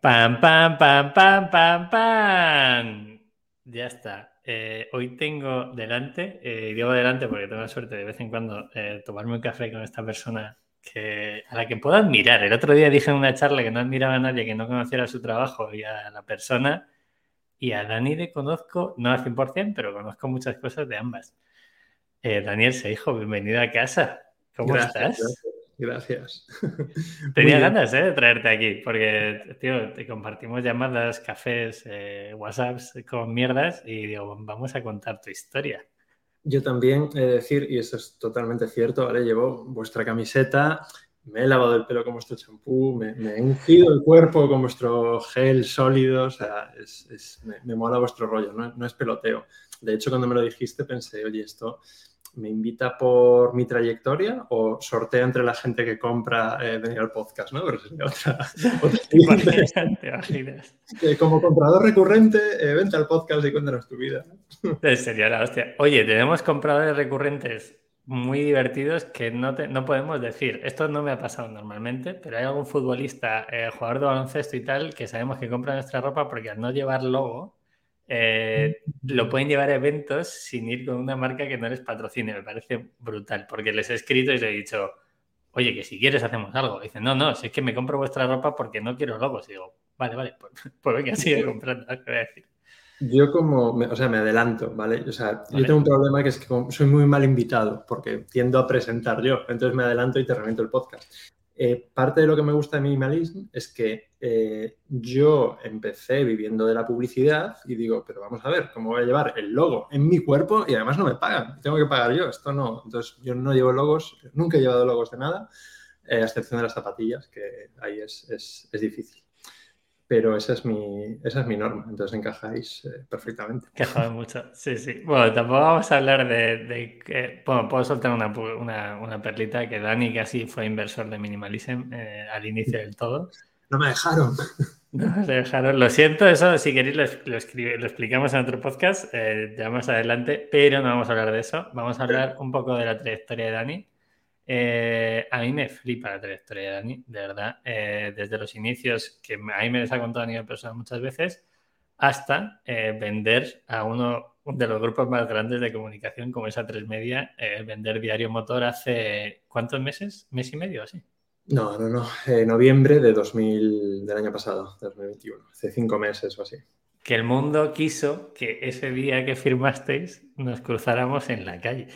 Pam, pam, pam, pam, pam, pam. Ya está. Eh, hoy tengo delante, eh, digo delante porque tengo la suerte de vez en cuando eh, tomarme un café con esta persona que, a la que puedo admirar. El otro día dije en una charla que no admiraba a nadie que no conociera su trabajo y a la persona. Y a Dani le conozco, no al 100%, pero conozco muchas cosas de ambas. Daniel hijo bienvenido a casa. ¿Cómo estás? Gracias. Tenía ganas ¿eh? de traerte aquí, porque, tío, te compartimos llamadas, cafés, eh, WhatsApps con mierdas y digo, vamos a contar tu historia. Yo también he de decir, y eso es totalmente cierto, ¿vale? Llevo vuestra camiseta, me he lavado el pelo con vuestro champú, me, he ungido el cuerpo con vuestro gel sólido, o sea, es, me, mola vuestro rollo, no, no es peloteo. De hecho, cuando me lo dijiste pensé, oye, esto me invita por mi trayectoria o sortea entre la gente que compra eh, venir al podcast, ¿no? Pero sería otra, como comprador recurrente, eh, vente al podcast y cuéntanos tu vida. Sería la hostia. Oye, tenemos compradores recurrentes muy divertidos que no, no podemos decir. Esto no me ha pasado normalmente, pero hay algún futbolista, eh, jugador de baloncesto y tal, que sabemos que compra nuestra ropa porque al no llevar logo, eh, lo pueden llevar a eventos sin ir con una marca que no les patrocine. Me parece brutal, porque les he escrito y les he dicho, oye, que si quieres hacemos algo. dicen, no, no, si es que me compro vuestra ropa porque no quiero logos. Y digo, vale, vale, pues, pues venga, sigue comprando, ¿qué voy a decir? Yo como, o sea, me adelanto, ¿vale? O sea, yo tengo un problema que es que soy muy mal invitado porque tiendo a presentar yo, entonces me adelanto y te reviento el podcast. Eh, parte de lo que me gusta de Minimalism es que eh, yo empecé viviendo de la publicidad y digo, pero vamos a ver, ¿cómo voy a llevar el logo en mi cuerpo y además no me pagan? Tengo que pagar yo, esto no. Entonces yo no llevo logos, nunca he llevado logos de nada, eh, a excepción de las zapatillas, que ahí es, es, es difícil pero esa es mi, esa es mi norma, entonces encajáis eh, perfectamente. Encajáis mucho, sí, sí. Bueno, tampoco vamos a hablar de, de bueno, puedo soltar una, una, una, perlita que Dani casi fue inversor de Minimalism eh, al inicio del todo. No me dejaron. No me dejaron, lo siento, eso si queréis lo, lo, lo explicamos en otro podcast eh, ya más adelante, pero no vamos a hablar de eso, vamos a hablar un poco de la trayectoria de Dani eh, a mí me flipa la trayectoria de Dani, de verdad, eh, desde los inicios, que a mí me les ha contado a nivel personal muchas veces, hasta eh, vender a uno de los grupos más grandes de comunicación como esa 3 Media, vender Diario Motor hace ¿cuántos meses? ¿Mes y medio así? No, no, no, noviembre de 2000, del año pasado, 2021, hace cinco meses o así. Que el mundo quiso que ese día que firmasteis nos cruzáramos en la calle.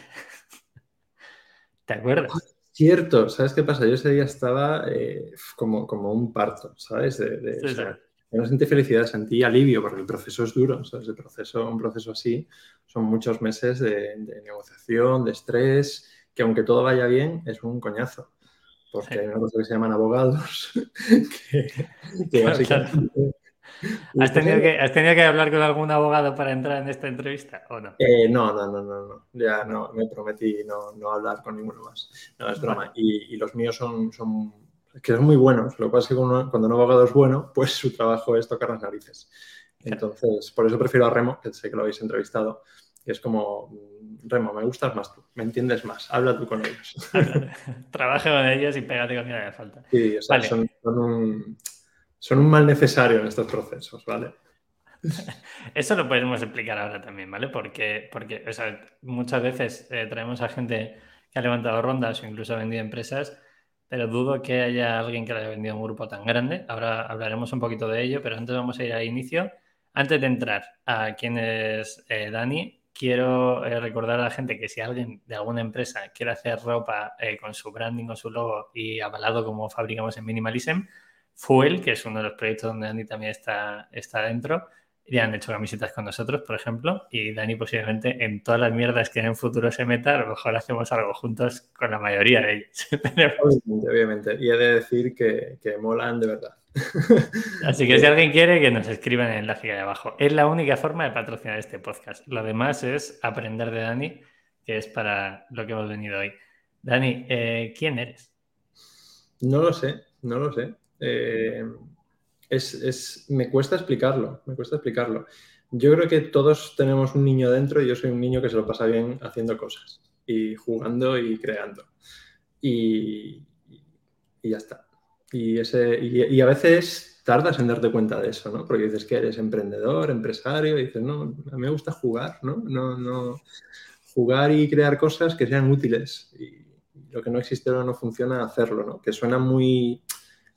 ¿Te acuerdas? Cierto, ¿sabes qué pasa? Yo ese día estaba eh, como, como un parto, ¿sabes? De, no sentí felicidad, sentí alivio porque el proceso es duro, ¿sabes? El proceso, un proceso así son muchos meses de, negociación, de estrés, que aunque todo vaya bien, es un coñazo. Porque hay una cosa que se llaman abogados, que, que básicamente ¿Has tenido, que, ¿Has tenido que hablar con algún abogado para entrar en esta entrevista o no? Eh, no, no, no, no, no. Ya no, me prometí no, no hablar con ninguno más. No, es broma. Y, y, los míos son, son, que son muy buenos. Lo que pasa es que cuando un abogado es bueno, pues su trabajo es tocar las narices. Entonces, por eso prefiero a Remo, que sé que lo habéis entrevistado. Y es como, mm, Remo, me gustas más tú, me entiendes más, habla tú con ellos. Trabaja con ellos y pégate con quien haga falta. Sí, o sea, son, son un son un mal necesario en estos procesos, ¿vale? Eso lo podemos explicar ahora también, ¿vale? Porque, porque muchas veces eh, traemos a gente que ha levantado rondas o incluso ha vendido empresas, pero dudo que haya alguien que le haya vendido un grupo tan grande. Ahora hablaremos un poquito de ello, pero antes vamos a ir al inicio. Antes de entrar a quién es eh, Dani, quiero eh, recordar a la gente que si alguien de alguna empresa quiere hacer ropa con su branding, con su logo y avalado como fabricamos en Minimalism, Fuel, que es uno de los proyectos donde Dani también está, está dentro. Ya han hecho camisetas con nosotros, por ejemplo, y Dani posiblemente en todas las mierdas que en el futuro se meta, a lo mejor hacemos algo juntos con la mayoría de ellos. obviamente, obviamente. Y he de decir que, que molan de verdad. Así que si alguien quiere, que nos escriban en el enlace de abajo. Es la única forma de patrocinar este podcast. Lo demás es aprender de Dani, que es para lo que hemos venido hoy. Dani, eh, ¿quién eres? No lo sé, no lo sé. Eh, es, me cuesta explicarlo, me cuesta explicarlo. Yo creo que todos tenemos un niño dentro y yo soy un niño que se lo pasa bien haciendo cosas y jugando y creando. Y, y ya está. Y, ese, y, a veces tardas en darte cuenta de eso, ¿no? Porque dices que eres emprendedor, empresario, y dices, no, a mí me gusta jugar, ¿no? No, no, jugar y crear cosas que sean útiles. Y lo que no existe o no funciona, hacerlo, ¿no? Que suena muy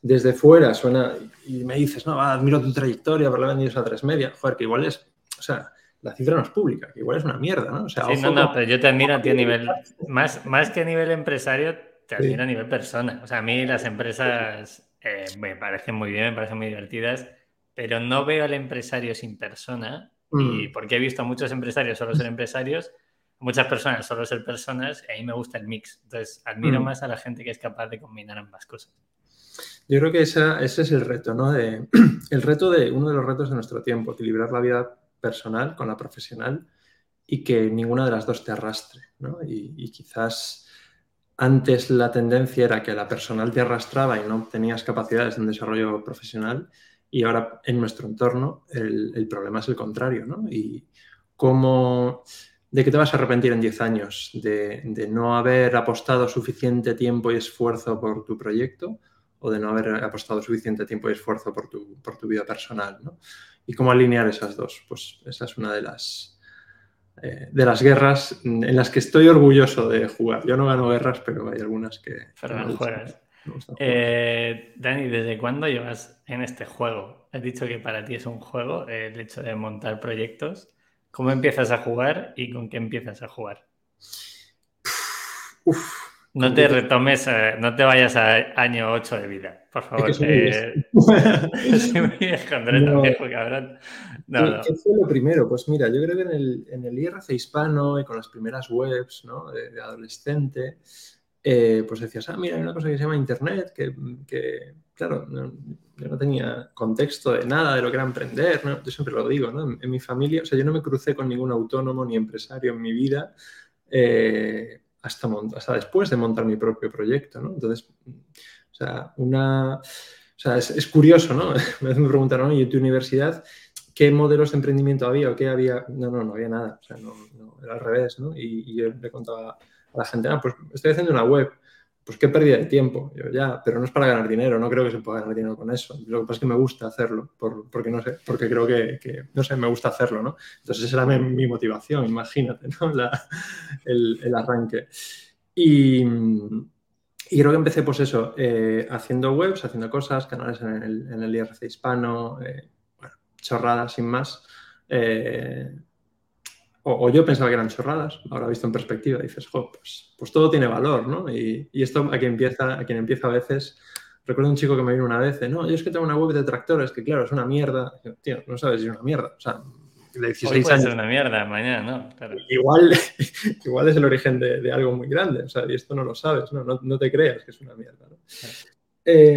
desde fuera, suena, y me dices, no, admiro tu trayectoria, pero la vendido a tres media. Joder, que igual es, o sea, la cifra no es pública, que igual es una mierda, ¿no? O sea, sí, no, no, pero yo te admiro a ti a nivel, más, más que a nivel empresario, te admiro a nivel persona. O sea, a mí las empresas eh, me parecen muy bien, me parecen muy divertidas, pero no veo al empresario sin persona, y mm. porque he visto a muchos empresarios solo ser empresarios, muchas personas solo ser personas, y ahí me gusta el mix. Entonces, admiro mm. más a la gente que es capaz de combinar ambas cosas. Yo creo que ese es el reto, ¿no? De, el reto de uno de los retos de nuestro tiempo, equilibrar la vida personal con la profesional y que ninguna de las dos te arrastre, ¿no? Y, quizás antes la tendencia era que la personal te arrastraba y no tenías capacidades en desarrollo profesional y ahora en nuestro entorno el, problema es el contrario, ¿no? Y cómo... ¿De qué te vas a arrepentir en 10 años? De, de no haber apostado suficiente tiempo y esfuerzo por tu proyecto o de no haber apostado suficiente tiempo y esfuerzo por tu, por tu vida personal. ¿no? ¿Y cómo alinear esas dos? Pues esa es una de las, eh, de las guerras en las que estoy orgulloso de jugar. Yo no gano guerras, pero hay algunas que... Pero eh, Dani, ¿desde cuándo llevas en este juego? Has dicho que para ti es un juego el hecho de montar proyectos. ¿Cómo empiezas a jugar y con qué empiezas a jugar? Uf, no te retomes, eh, no te vayas a año 8 de vida, por favor. Es eh, no. cabrón. No, ¿Qué, fue lo primero? Pues mira, yo creo que en el, en el IRC hispano y con las primeras webs ¿no? de, adolescente, eh, pues decías, ah, mira, hay una cosa que se llama Internet, que, que claro, yo no tenía contexto de nada de lo que era emprender. Yo siempre lo digo, ¿no? En, en, mi familia, o sea, yo no me crucé con ningún autónomo ni empresario en mi vida. Eh, hasta, hasta después de montar mi propio proyecto, ¿no? Entonces, o sea, una... O sea, es, curioso, ¿no? Me preguntaron, ¿y en tu universidad qué modelos de emprendimiento había o qué había? No, no, no había nada. O sea, no, era al revés, ¿no? Y, y yo le contaba a la gente, ah, pues estoy haciendo una web pues qué pérdida de tiempo. Yo, ya, pero no es para ganar dinero, no creo que se pueda ganar dinero con eso. Lo que pasa es que me gusta hacerlo, porque no sé, porque creo que, no sé, me gusta hacerlo, ¿no? Entonces esa era mi, motivación, imagínate, ¿no? el, arranque. Y, creo que empecé, pues eso, eh, haciendo webs, haciendo cosas, canales en el, IRC hispano, eh, chorradas sin más. Eh, o, yo pensaba que eran chorradas, ahora visto en perspectiva dices, jo, pues, pues todo tiene valor, ¿no? Y, esto a quien, empieza, a quien empieza a veces, recuerdo un chico que me vino una vez, no, yo es que tengo una web de tractores, que claro, es una mierda. Tío, no sabes si es una mierda. O sea, de 16 puede Ser una mierda, mañana, ¿no? Igual, igual es el origen de, algo muy grande, o sea, y esto no lo sabes, ¿no? No, te creas que es una mierda, ¿no?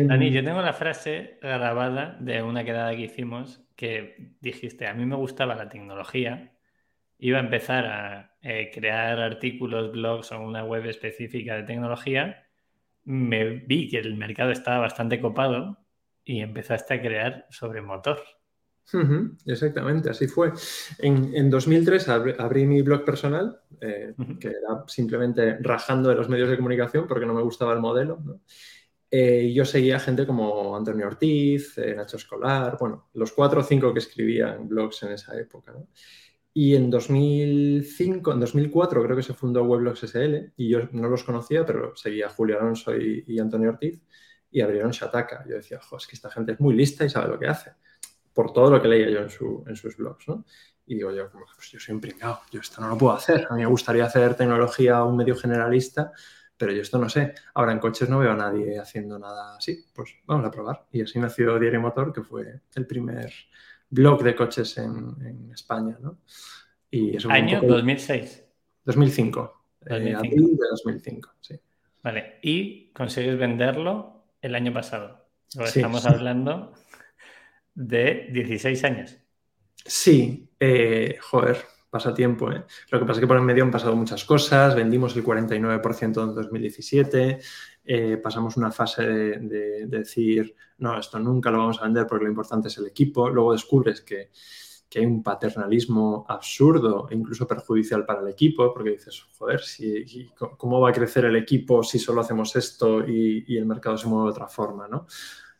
Dani, yo tengo la frase grabada de una quedada que hicimos que dijiste, a mí me gustaba la tecnología, iba a empezar a eh, crear artículos, blogs o una web específica de tecnología, me vi que el mercado estaba bastante copado y empezaste a crear sobre motor. exactamente, así fue. En, 2003 abrí, mi blog personal, eh, que era simplemente rajando de los medios de comunicación porque no me gustaba el modelo. Eh, yo seguía gente como Antonio Ortiz, Nacho Escolar, bueno, los cuatro o cinco que escribían blogs en esa época. ¿no? Y en 2005, en 2004 creo que se fundó Weblogs SL y yo no los conocía, pero seguía Julio Alonso y, Antonio Ortiz y abrieron Shataka. Yo decía, jo, es que esta gente es muy lista y sabe lo que hace, por todo lo que leía yo en, su, en sus blogs, ¿no? Y digo yo, pues yo soy un pringado, yo esto no lo puedo hacer. A mí me gustaría hacer tecnología a un medio generalista, pero yo esto no sé. Ahora en coches no veo a nadie haciendo nada así. Pues vamos a probar. Y así nació Diario Motor, que fue el primer blog de coches en, España, ¿no? Y ¿Año 2006? 2005. 2005. abril de 2005, sí. Vale, y consigues venderlo el año pasado. estamos hablando de 16 años. Sí, eh, joder, pasa tiempo. ¿eh? Lo que pasa es que por el medio han pasado muchas cosas. Vendimos el 49% en 2017. Eh, pasamos una fase de, decir, no, esto nunca lo vamos a vender porque lo importante es el equipo. Luego descubres que, hay un paternalismo absurdo e incluso perjudicial para el equipo, porque dices, joder, si, ¿cómo va a crecer el equipo si solo hacemos esto y, el mercado se mueve de otra forma? ¿no?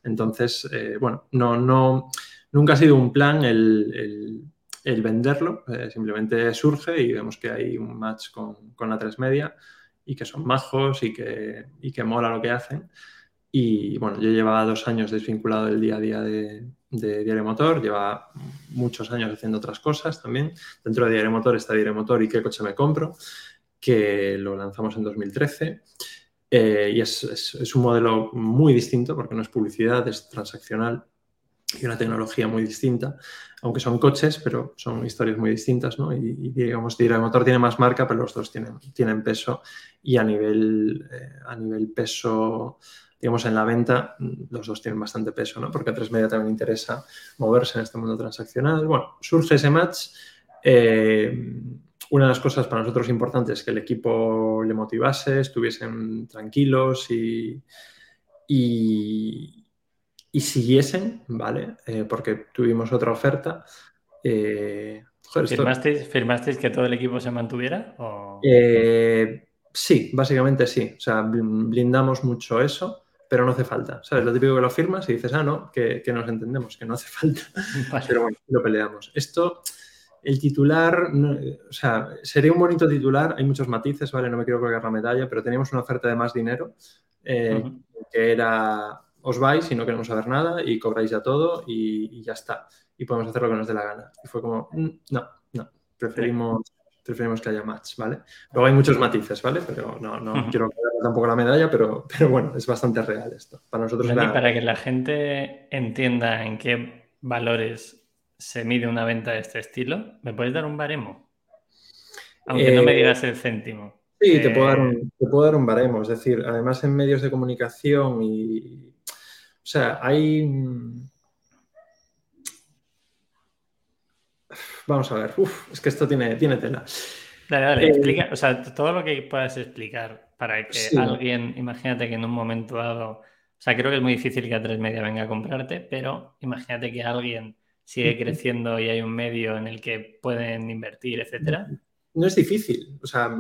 Entonces, eh, bueno, no, no, nunca ha sido un plan el, venderlo, eh, simplemente surge y vemos que hay un match con, con la 3 media y que son majos y que, y que mola lo que hacen. Y bueno, yo llevaba dos años desvinculado del día a día de, Diario Motor, lleva muchos años haciendo otras cosas también. Dentro de Diario Motor está Diario Motor y qué coche me compro, que lo lanzamos en 2013. Eh, y es, es, un modelo muy distinto porque no es publicidad, es transaccional y una tecnología muy distinta, aunque son coches, pero son historias muy distintas, ¿no? Y, digamos, Diario Motor tiene más marca, pero los dos tienen, tienen peso y a nivel, eh, a nivel peso digamos, en la venta los dos tienen bastante peso, ¿no? Porque a tres media también interesa moverse en este mundo transaccional. Bueno, surge ese match. Eh, una de las cosas para nosotros importantes es que el equipo le motivase, estuviesen tranquilos y, y, siguiesen, ¿vale? Eh, porque tuvimos otra oferta. Eh, ¿Firmasteis, que todo el equipo se mantuviera? sí, básicamente sí. O sea, blindamos mucho eso pero no hace falta. ¿Sabes? Lo típico que lo firmas y dices, ah, no, que, nos entendemos, que no hace falta. Pero bueno, lo peleamos. Esto, el titular, o sea, sería un bonito titular, hay muchos matices, ¿vale? No me quiero colgar la medalla, pero teníamos una oferta de más dinero, eh, que era, os vais y no queremos saber nada y cobráis ya todo y, ya está. Y podemos hacer lo que nos dé la gana. Y fue como, mm, no, no, preferimos preferimos que haya match, ¿vale? Luego hay muchos matices, ¿vale? Pero no, no quiero tampoco la medalla, pero, pero bueno, es bastante real esto. Para nosotros Para que la gente entienda en qué valores se mide una venta de este estilo, ¿me puedes dar un baremo? Aunque no me eh, digas el céntimo. Sí, te, puedo dar un, eh, te puedo dar un baremo. Es decir, además en medios de comunicación y... O sea, hay Vamos a ver. Uf, es que esto tiene, tiene tela. Dale, dale, eh, explica, o sea, todo lo que puedas explicar para que alguien, imagínate que en un momento dado, o sea, creo que es muy difícil que a tres media venga a comprarte, pero imagínate que alguien sigue creciendo y hay un medio en el que pueden invertir, etcétera. No es difícil, o sea,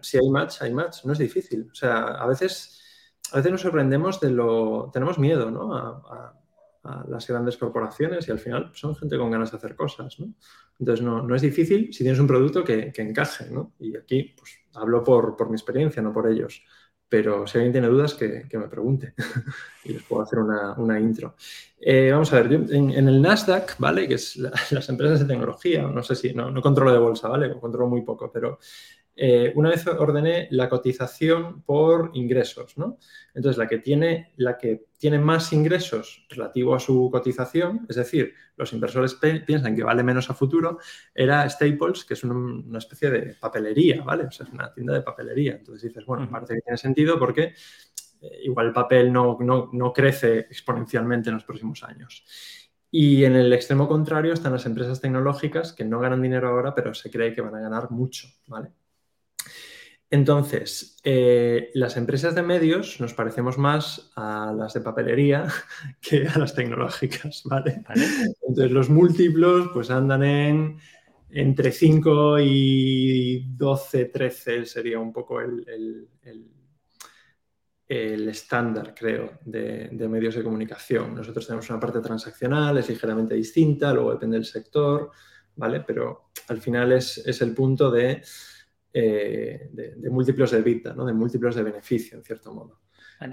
si hay match, hay match, no es difícil. O sea, a veces, a veces nos sorprendemos de lo, tenemos miedo, ¿no? a las grandes corporaciones y al final son gente con ganas de hacer cosas, ¿no? Entonces no, es difícil si tienes un producto que, encaje, ¿no? Y aquí pues hablo por, por, mi experiencia, no por ellos. Pero si alguien tiene dudas, que, me pregunte y les puedo hacer una, intro. Eh, vamos a ver, en, el Nasdaq, ¿vale? Que es las empresas de tecnología, no sé si, no, no controlo de bolsa, ¿vale? Controlo muy poco, pero eh, una vez ordené la cotización por ingresos, ¿no? Entonces, la que, tiene, la que tiene más ingresos relativo a su cotización, es decir, los inversores piensan que vale menos a futuro, era Staples, que es una, especie de papelería, ¿vale? O sea, es una tienda de papelería. Entonces dices, bueno, parece que tiene sentido porque eh, igual el papel no, no crece exponencialmente en los próximos años. Y en el extremo contrario están las empresas tecnológicas que no ganan dinero ahora, pero se cree que van a ganar mucho, ¿vale? Entonces, eh, las empresas de medios nos parecemos más a las de papelería que a las tecnológicas, ¿vale? Entonces, los múltiplos pues andan en entre 5 y 12, 13 sería un poco el, el, estándar, creo, de, medios de comunicación. Nosotros tenemos una parte transaccional, es ligeramente distinta, luego depende del sector, ¿vale? Pero al final es, es el punto de eh, de, múltiplos de EBITDA, ¿no? de múltiplos de beneficio, en cierto modo.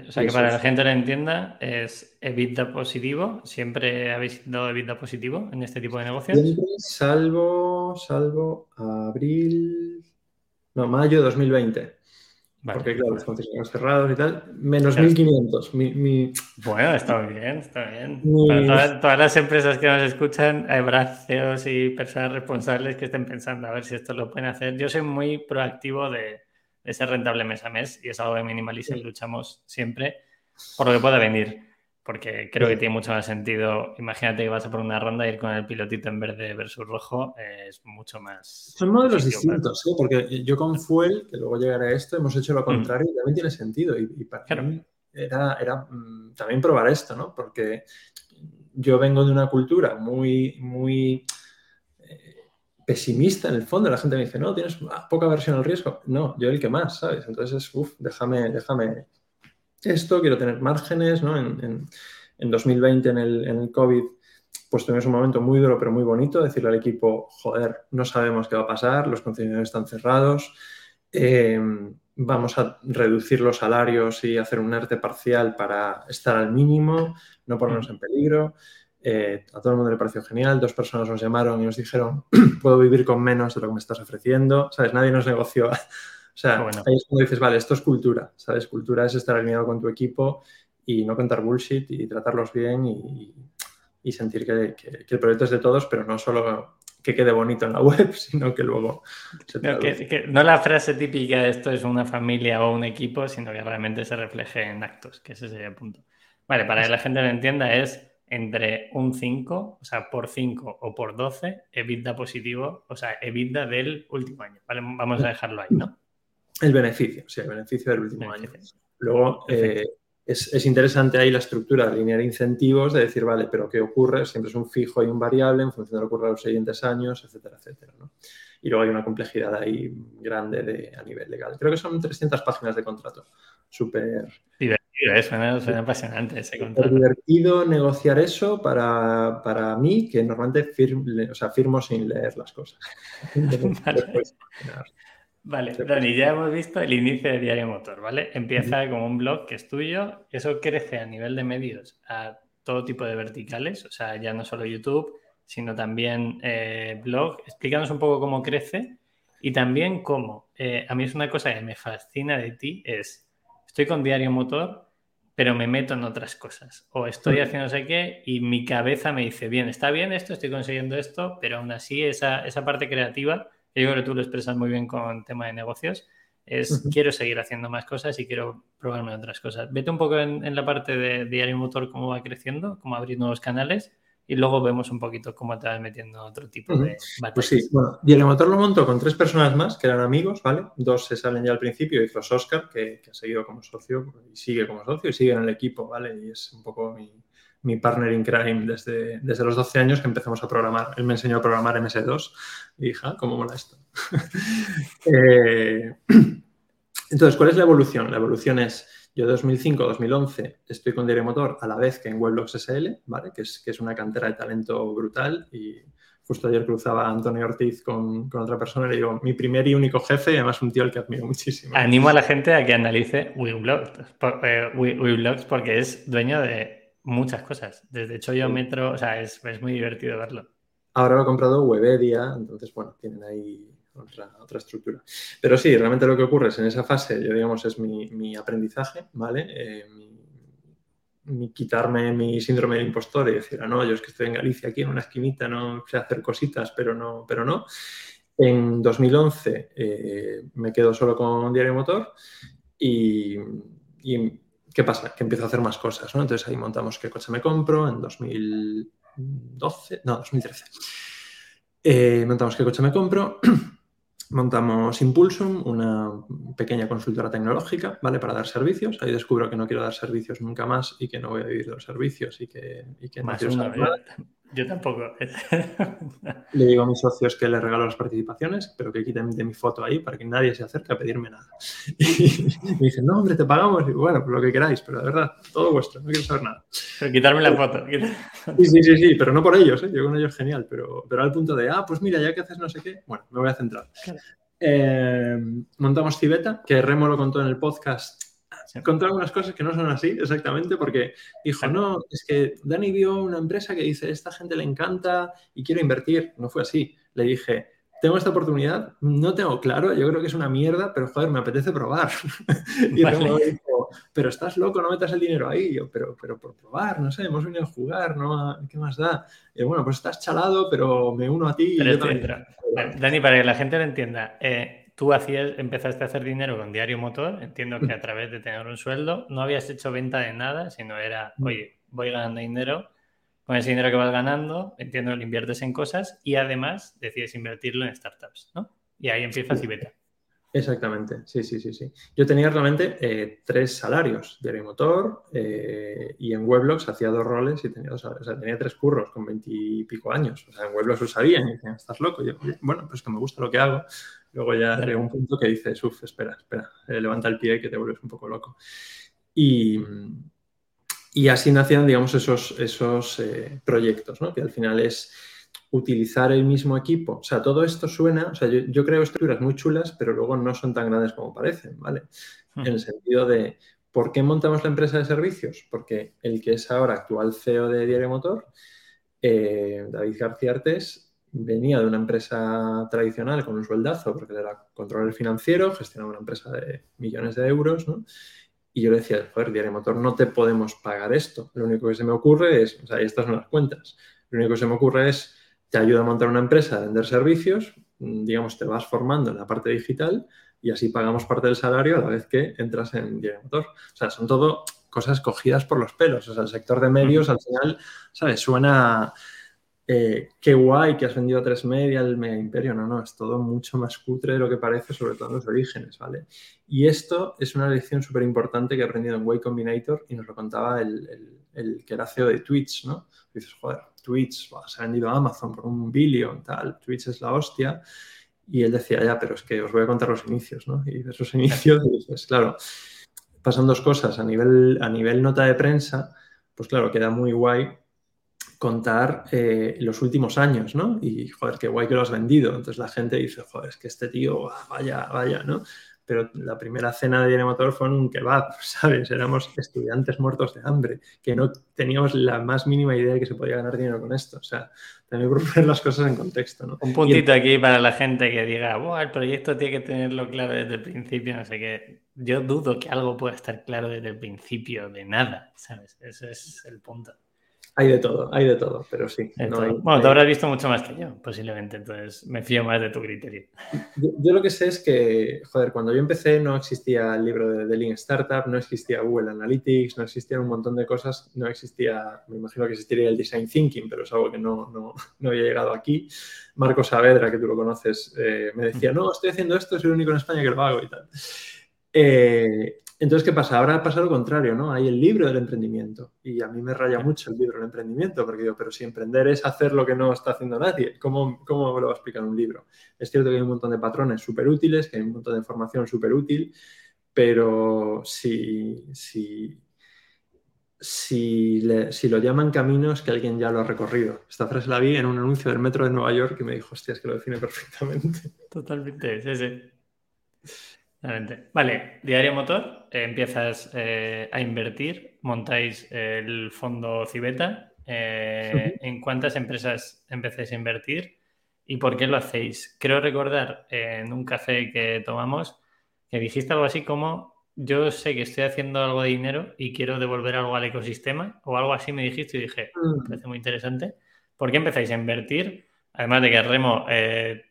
O sea que para es... la gente lo entienda, es EBITDA positivo. ¿Siempre habéis dado EBITDA positivo en este tipo de negocios? Salvo, salvo abril, no, mayo de 2020. Porque claro, los concesionarios cerrados y tal, menos claro. 1.500. Mi. Bueno, está bien, está bien. Todas, todas, las empresas que nos escuchan, hay brazos y personas responsables que estén pensando a ver si esto lo pueden hacer. Yo soy muy proactivo de, de ser rentable mes a mes y es algo que minimaliza y luchamos siempre por lo que pueda venir porque creo que tiene mucho más sentido. Imagínate que vas a por una ronda y ir con el pilotito en verde versus rojo, es mucho más. Son modelos distintos, ¿eh? porque yo con Fuel, que luego llegaré a esto, hemos hecho lo mm. contrario y también tiene sentido. Y, para mí era, era mm, también probar esto, ¿no? Porque yo vengo de una cultura muy, muy eh, pesimista en el fondo. La gente me dice, no, tienes poca versión al riesgo. No, yo el que más, ¿sabes? Entonces, uff, déjame, déjame esto, quiero tener márgenes, ¿no? En, En 2020, en el, en el COVID, pues tuvimos un momento muy duro pero muy bonito, decirle al equipo, joder, no sabemos qué va a pasar, los contenedores están cerrados, eh, vamos a reducir los salarios y hacer un ERTE parcial para estar al mínimo, no ponernos en peligro. Eh, a todo el mundo le pareció genial, dos personas nos llamaron y nos dijeron, puedo vivir con menos de lo que me estás ofreciendo, ¿sabes? Nadie nos negoció. O sea, ahí es cuando dices, vale, esto es cultura, ¿sabes? Cultura es estar alineado con tu equipo y no contar bullshit y tratarlos bien y, y sentir que, el proyecto es de todos, pero no solo que quede bonito en la web, sino que luego... no, la frase típica de esto es una familia o un equipo, sino que realmente se refleje en actos, que ese sería el punto. Vale, para que la gente lo entienda es entre un 5, o sea, por 5 o por 12, EBITDA positivo, o sea, EBITDA del último año. Vale, vamos a dejarlo ahí, ¿no? El beneficio, sí, el beneficio del último año. Luego, es, interesante ahí la estructura de alinear incentivos, de decir, vale, pero ¿qué ocurre? Siempre es un fijo y un variable en función de lo que ocurra en los siguientes años, etcétera, etcétera. Y luego hay una complejidad ahí grande de, a nivel legal. Creo que son 300 páginas de contrato. Súper... Divertido, ¿eh? suena, apasionante ese contrato. divertido negociar eso para, mí, que normalmente o sea, firmo sin leer las cosas. Vale, Dani, ya hemos visto el inicio de Diario Motor, ¿vale? Empieza como un blog que es tuyo, eso crece a nivel de medios a todo tipo de verticales, o sea, ya no solo YouTube, sino también eh, blog. Explícanos un poco cómo crece y también cómo. Eh, a mí es una cosa que me fascina de ti, es, estoy con Diario Motor, pero me meto en otras cosas. O estoy haciendo no sé qué y mi cabeza me dice, bien, está bien esto, estoy consiguiendo esto, pero aún así esa, esa parte creativa yo creo que tú lo expresas muy bien con tema de negocios, es quiero seguir haciendo más cosas y quiero probarme otras cosas. Vete un poco en, la parte de Diario Motor, cómo va creciendo, cómo abrir nuevos canales y luego vemos un poquito cómo te vas metiendo otro tipo de batallas. Pues sí, bueno, Diario Motor lo monto con tres personas más que eran amigos, ¿vale? Dos se salen ya al principio y fue Oscar, que, que ha seguido como socio y sigue como socio y sigue en el equipo, ¿vale? Y es un poco mi, mi partner in crime desde, desde los 12 años que empezamos a programar. Él me enseñó a programar MS2 y dije, ah, ¿cómo mola esto? Eh, entonces, ¿cuál es la evolución? La evolución es, yo 2005-2011 estoy con Diario Motor a la vez que en Weblogs SL, ¿vale? Que es, que es una cantera de talento brutal y justo ayer cruzaba a Antonio Ortiz con, con, otra persona y le digo, mi primer y único jefe, y además un tío al que admiro muchísimo. Animo a la gente a que analice Weblogs, eh, porque es dueño de muchas cosas. Desde hecho yo metro, o sea, es, muy divertido verlo. Ahora lo he comprado Webedia, entonces, bueno, tienen ahí otra, otra, estructura. Pero sí, realmente lo que ocurre es en esa fase, yo digamos, es mi, aprendizaje, ¿vale? Eh, mi, quitarme mi síndrome de impostor y decir, ah, no, yo es que estoy en Galicia, aquí en una esquinita, no sé hacer cositas, pero no, pero no. En 2011 eh, me quedo solo con Diario Motor y, y ¿qué pasa? Que empiezo a hacer más cosas, ¿no? Entonces ahí montamos qué coche me compro en 2012, no, 2013. Eh, montamos qué coche me compro, montamos Impulsum, una pequeña consultora tecnológica, ¿vale? Para dar servicios. Ahí descubro que no quiero dar servicios nunca más y que no voy a vivir de los servicios y que, y que no quiero nada. Yo tampoco. Le digo a mis socios que les regalo las participaciones, pero que quiten de mi foto ahí para que nadie se acerque a pedirme nada. Y me dicen, no, hombre, te pagamos. Y bueno, pues lo que queráis, pero de verdad, todo vuestro, no quiero saber nada. Pero quitarme la foto. Sí, sí, sí, sí, pero no por ellos, ¿eh? yo con ellos genial, pero, pero al punto de, ah, pues mira, ya que haces no sé qué, bueno, me voy a centrar. Eh, montamos Cibeta, que Remo lo contó en el podcast Contó algunas cosas que no son así exactamente porque dijo, no, es que Dani vio una empresa que dice, esta gente le encanta y quiero invertir. No fue así. Le dije, tengo esta oportunidad, no tengo claro, yo creo que es una mierda, pero joder, me apetece probar. y luego dijo, pero estás loco, no metas el dinero ahí. yo, pero, pero por probar, no sé, hemos venido a jugar, ¿no? ¿Qué más da? Y bueno, pues estás chalado, pero me uno a ti. y Dani, para que la gente lo entienda, eh, tú hacías, empezaste a hacer dinero con Diario Motor, entiendo que a través de tener un sueldo, no habías hecho venta de nada, sino era, mm. oye, voy ganando dinero, con ese dinero que vas ganando, entiendo que lo inviertes en cosas y además decides invertirlo en startups, ¿no? Y ahí empieza Cibeta. Exactamente, sí, sí, sí, sí. Yo tenía realmente eh, tres salarios, Diario Motor eh, y en Weblogs hacía dos roles y tenía, o sea, tenía tres curros con veintipico años. O sea, en Weblogs lo sabían y decían, estás loco. yo, bueno, pues que me gusta lo que hago, Luego ya llega un punto que dices, uff, espera, espera, eh, levanta el pie que te vuelves un poco loco. Y, y así nacían, digamos, esos, esos eh, proyectos, ¿no? que al final es utilizar el mismo equipo. O sea, todo esto suena, o sea, yo, creo estructuras muy chulas, pero luego no son tan grandes como parecen, ¿vale? En el sentido de, ¿por qué montamos la empresa de servicios? Porque el que es ahora actual CEO de Diario Motor, eh, David García Artes, venía de una empresa tradicional con un sueldazo, porque era controlador financiero, gestionaba una empresa de millones de euros, ¿no? Y yo le decía, joder, Diario Motor, no te podemos pagar esto. Lo único que se me ocurre es, o sea, estas son las cuentas. Lo único que se me ocurre es, te ayuda a montar una empresa, a vender servicios, mm, digamos, te vas formando en la parte digital y así pagamos parte del salario a la vez que entras en Diario Motor. O sea, son todo cosas cogidas por los pelos. O sea, el sector de medios al final, ¿sabes? Suena eh, qué guay que has vendido a tres media el mega imperio. No, no, es todo mucho más cutre de lo que parece, sobre todo en los orígenes, ¿vale? Y esto es una lección súper importante que he aprendido en Way Combinator y nos lo contaba el, que era CEO de Twitch, ¿no? dices, joder, Twitch se ha vendido a Amazon por un billón, tal, Twitch es la hostia. Y él decía, ya, pero es que os voy a contar los inicios, ¿no? Y de esos inicios dices, claro, pasan dos cosas. A nivel, a nivel nota de prensa, pues claro, queda muy guay contar eh, los últimos años, ¿no? Y, joder, qué guay que lo has vendido. Entonces la gente dice, joder, es que este tío, vaya, vaya, ¿no? Pero la primera cena de Diario Motor fue en un kebab, ¿sabes? Éramos estudiantes muertos de hambre, que no teníamos la más mínima idea de que se podía ganar dinero con esto. O sea, también por poner las cosas en contexto, ¿no? Un puntito aquí para la gente que diga, Buah, el proyecto tiene que tenerlo claro desde el principio, no sé qué. Yo dudo que algo pueda estar claro desde el principio de nada, ¿sabes? Ese es el punto. Hay de todo, hay de todo, pero sí. bueno, te habrás visto mucho más que yo, posiblemente, entonces me fío más de tu criterio. Yo, lo que sé es que, joder, cuando yo empecé no existía el libro de, de Startup, no existía Google Analytics, no existían un montón de cosas, no existía, me imagino que existiría el Design Thinking, pero es algo que no, no, no había llegado aquí. Marco Saavedra, que tú lo conoces, eh, me decía, no, estoy haciendo esto, soy el único en España que lo hago y tal. Eh, entonces, ¿qué pasa? Ahora pasa lo contrario, ¿no? Hay el libro del emprendimiento y a mí me raya mucho el libro del emprendimiento porque digo, pero si emprender es hacer lo que no está haciendo nadie, ¿cómo, cómo me lo va a explicar un libro? Es cierto que hay un montón de patrones súper útiles, que hay un montón de información súper útil, pero si, si, si, si, lo llaman camino es que alguien ya lo ha recorrido. Esta frase la vi en un anuncio del metro de Nueva York y me dijo, hostia, es que lo define perfectamente. Totalmente, sí, sí. Vale, Diario Motor, eh, empiezas eh, a invertir, montáis el fondo Cibeta. Eh, ¿En cuántas empresas empezáis a invertir y por qué lo hacéis? Creo recordar en un café que tomamos que dijiste algo así como yo sé que estoy haciendo algo de dinero y quiero devolver algo al ecosistema o algo así me dijiste y dije, me parece muy interesante. ¿Por qué empezáis a invertir? Además de que Remo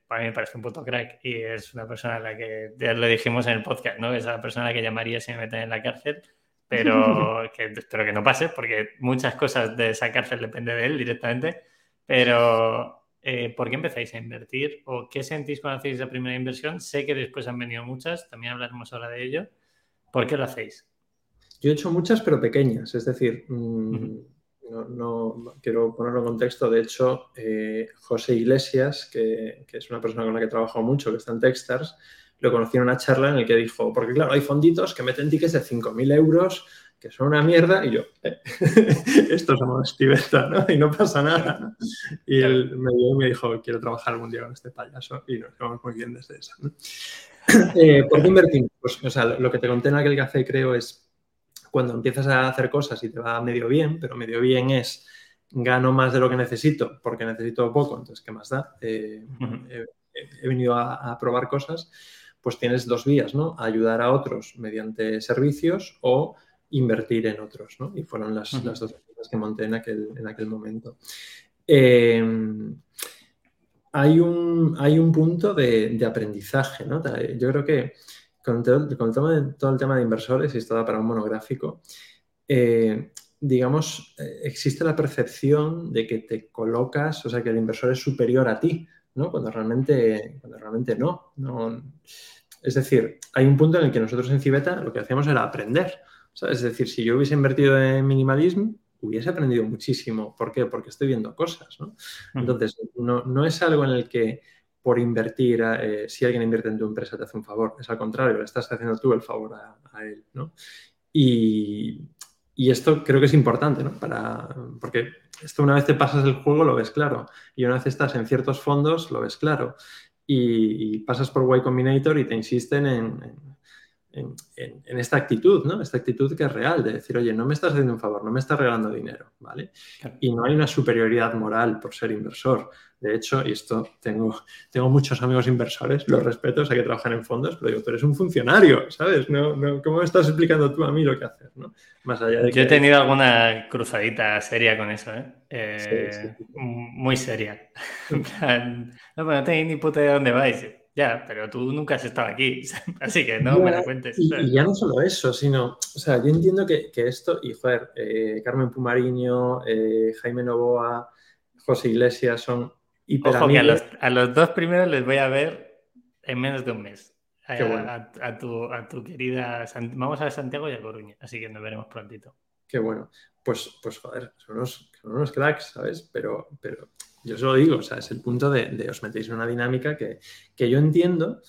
para mí me parece un puto crack y es una persona a la que ya lo dijimos en el podcast, ¿no? Es la persona a la que llamaría si me meten en la cárcel, pero que espero que no pase porque muchas cosas de esa cárcel depende de él directamente. Pero, eh, ¿por qué empezáis a invertir? ¿O qué sentís cuando hacéis la primera inversión? Sé que después han venido muchas, también hablaremos ahora de ello. ¿Por qué lo hacéis? Yo he hecho muchas, pero pequeñas, es decir, mm, no, quiero ponerlo en contexto. De hecho, eh, José Iglesias, que, es una persona con la que he trabajado mucho, que está en Techstars, lo conocí en una charla en la que dijo, porque claro, hay fonditos que meten tickets de 5.000 euros que son una mierda, y yo, eh, esto somos Tibeta, ¿no? Y no pasa nada. Y él me, me dijo, quiero trabajar algún día con este payaso, y nos llevamos muy bien desde esa. Eh, ¿Por qué invertimos? Pues, o sea, lo que te conté en aquel café, creo, es cuando empiezas a hacer cosas y te va medio bien, pero medio bien es gano más de lo que necesito porque necesito poco, entonces, ¿qué más da? Eh, he, venido a, probar cosas, pues tienes dos vías, ¿no? Ayudar a otros mediante servicios o invertir en otros, ¿no? Y fueron las, dos cosas que monté en aquel, en aquel momento. Eh, hay, un, hay un punto de, de aprendizaje, ¿no? Yo creo que con todo, el tema de inversores, y esto da para un monográfico, eh, digamos, eh, existe la percepción de que te colocas, o sea, que el inversor es superior a ti, ¿no? Cuando realmente, cuando realmente no, Es decir, hay un punto en el que nosotros en Cibeta lo que hacíamos era aprender. Es decir, si yo hubiese invertido en minimalismo, hubiese aprendido muchísimo. ¿Por qué? Porque estoy viendo cosas, ¿no? Entonces, no, no es algo en el que por invertir, eh, si alguien invierte en tu empresa te hace un favor, es al contrario, le estás haciendo tú el favor a, él, ¿no? Y, Y esto creo que es importante, ¿no? Para, porque esto una vez te pasas el juego lo ves claro y una vez estás en ciertos fondos lo ves claro y, pasas por Y Combinator y te insisten en en, esta actitud, ¿no? Esta actitud que es real, de decir, oye, no me estás haciendo un favor, no me estás regalando dinero, ¿vale? Y no hay una superioridad moral por ser inversor. De hecho, y esto tengo, tengo muchos amigos inversores, los respeto, sé que trabajan en fondos, pero digo, tú eres un funcionario, ¿sabes? No, no, ¿Cómo me estás explicando tú a mí lo que hacer, ¿no? Más allá de Yo he tenido alguna cruzadita seria con eso, ¿eh? eh muy seria. no, pero no tenéis ni puta idea de dónde vais. Ya, pero tú nunca has estado aquí, así que no me la cuentes. Y, ya no solo eso, sino, o sea, yo entiendo que, esto, y joder, eh, Carmen Pumariño, eh, Jaime Novoa, José Iglesias son hiper Ojo que a los, dos primeros les voy a ver en menos de un mes. A, tu, querida. Vamos a Santiago y a Coruña, así que nos veremos prontito. Qué bueno. Pues, pues joder, son unos, son unos cracks, ¿sabes? Pero, pero yo os lo digo, o sea, es el punto de, os metéis en una dinámica que, yo entiendo,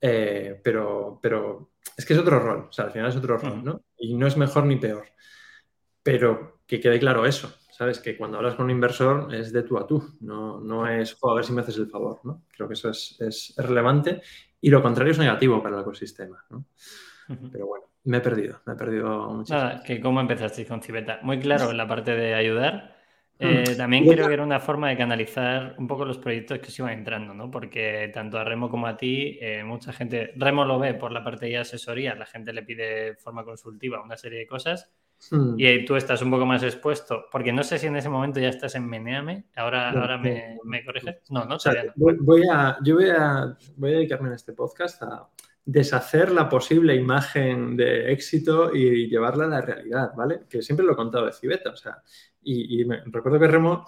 eh, pero, pero es que es otro rol, o sea, al final es otro rol, ¿no? Y no es mejor ni peor. Pero que quede claro eso, ¿sabes? Que cuando hablas con un inversor es de tú a tú, no, no es, a ver si me haces el favor, ¿no? Creo que eso es, relevante y lo contrario es negativo para el ecosistema, ¿no? Pero bueno, me he perdido, me he perdido muchísimo. Nada, que cómo empezasteis con Cibeta. Muy claro en la parte de ayudar eh, mm. también creo que era una forma de canalizar un poco los proyectos que se iban entrando, ¿no? Porque tanto a Remo como a ti, eh, mucha gente, Remo lo ve por la parte de asesoría, la gente le pide de forma consultiva una serie de cosas mm. y tú estás un poco más expuesto, porque no sé si en ese momento ya estás en Meneame, ahora, ahora me, me, corriges. No, no, Voy, a, yo voy a, voy a dedicarme en este podcast a deshacer la posible imagen de éxito y llevarla a la realidad, ¿vale? Que siempre lo he contado de Cibeta, o sea, y, me, recuerdo que Remo,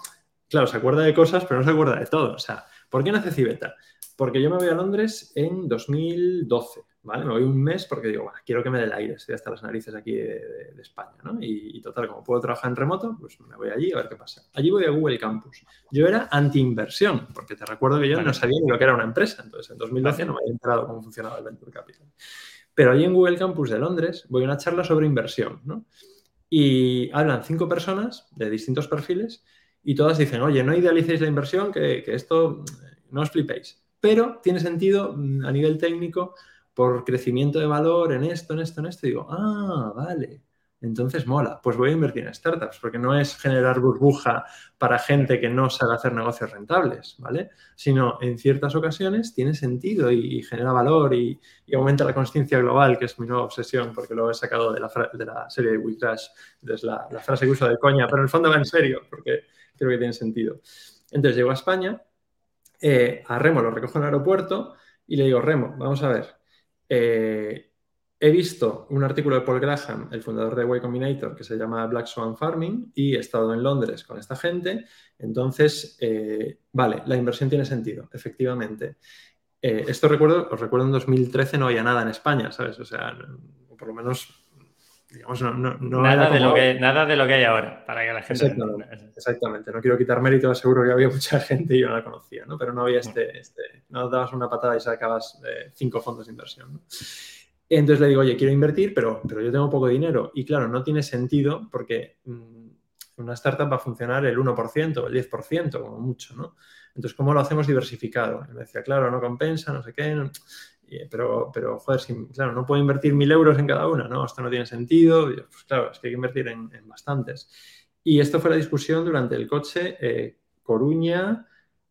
claro, se acuerda de cosas, pero no se acuerda de todo. O sea, ¿por qué nace Cibeta? Porque yo me voy a Londres en 2012, ¿vale? Me voy un mes porque digo, bueno, quiero que me dé el aire, estoy hasta las narices aquí de, España, ¿no? Y, total, como puedo trabajar en remoto, pues me voy allí a ver qué pasa. Allí voy a Google Campus. Yo era anti-inversión, porque te recuerdo que yo no sabía ni lo que era una empresa, entonces en 2012 no me había enterado cómo funcionaba el Venture Capital. Pero allí en Google Campus de Londres voy a una charla sobre inversión, ¿no? y hablan cinco personas de distintos perfiles y todas dicen, oye, no idealicéis la inversión, que, esto no os flipéis. Pero tiene sentido mm, a nivel técnico por crecimiento de valor en esto, en esto, en esto. Y digo, ah, vale. Entonces mola, pues voy a invertir en startups, porque no es generar burbuja para gente que no sabe hacer negocios rentables, ¿vale? Sino en ciertas ocasiones tiene sentido y, genera valor y, aumenta la conciencia global, que es mi nueva obsesión, porque lo he sacado de la, de la serie de We Crash, entonces la, frase que uso de coña, pero en el fondo va en serio, porque creo que tiene sentido. Entonces llego a España, eh, a Remo lo recojo en el aeropuerto y le digo, Remo, vamos a ver, eh, He visto un artículo de Paul Graham, el fundador de Y Combinator, que se llama Black Swan Farming, y he estado en Londres con esta gente. Entonces, eh, vale, la inversión tiene sentido, efectivamente. Eh, esto recuerdo, os recuerdo en 2013 no había nada en España, ¿sabes? O sea, por lo menos, digamos, no, nada, de lo que, nada de lo que hay ahora, para que la gente... Exactamente, exactamente. no quiero quitar mérito, seguro que había mucha gente y yo no la conocía, ¿no? Pero no había este, este no dabas una patada y sacabas eh, cinco fondos de inversión, ¿no? Entonces le digo, oye, quiero invertir, pero, pero yo tengo poco dinero. Y claro, no tiene sentido porque mm, una startup va a funcionar el 1%, el 10%, como mucho, ¿no? Entonces, ¿cómo lo hacemos diversificado? Y me decía, claro, no compensa, no sé qué. Pero, pero, joder, claro, no puedo invertir mil euros en cada una, ¿no? Esto no tiene sentido. pues claro, es que hay que invertir en, bastantes. Y esto fue la discusión durante el coche eh, Coruña,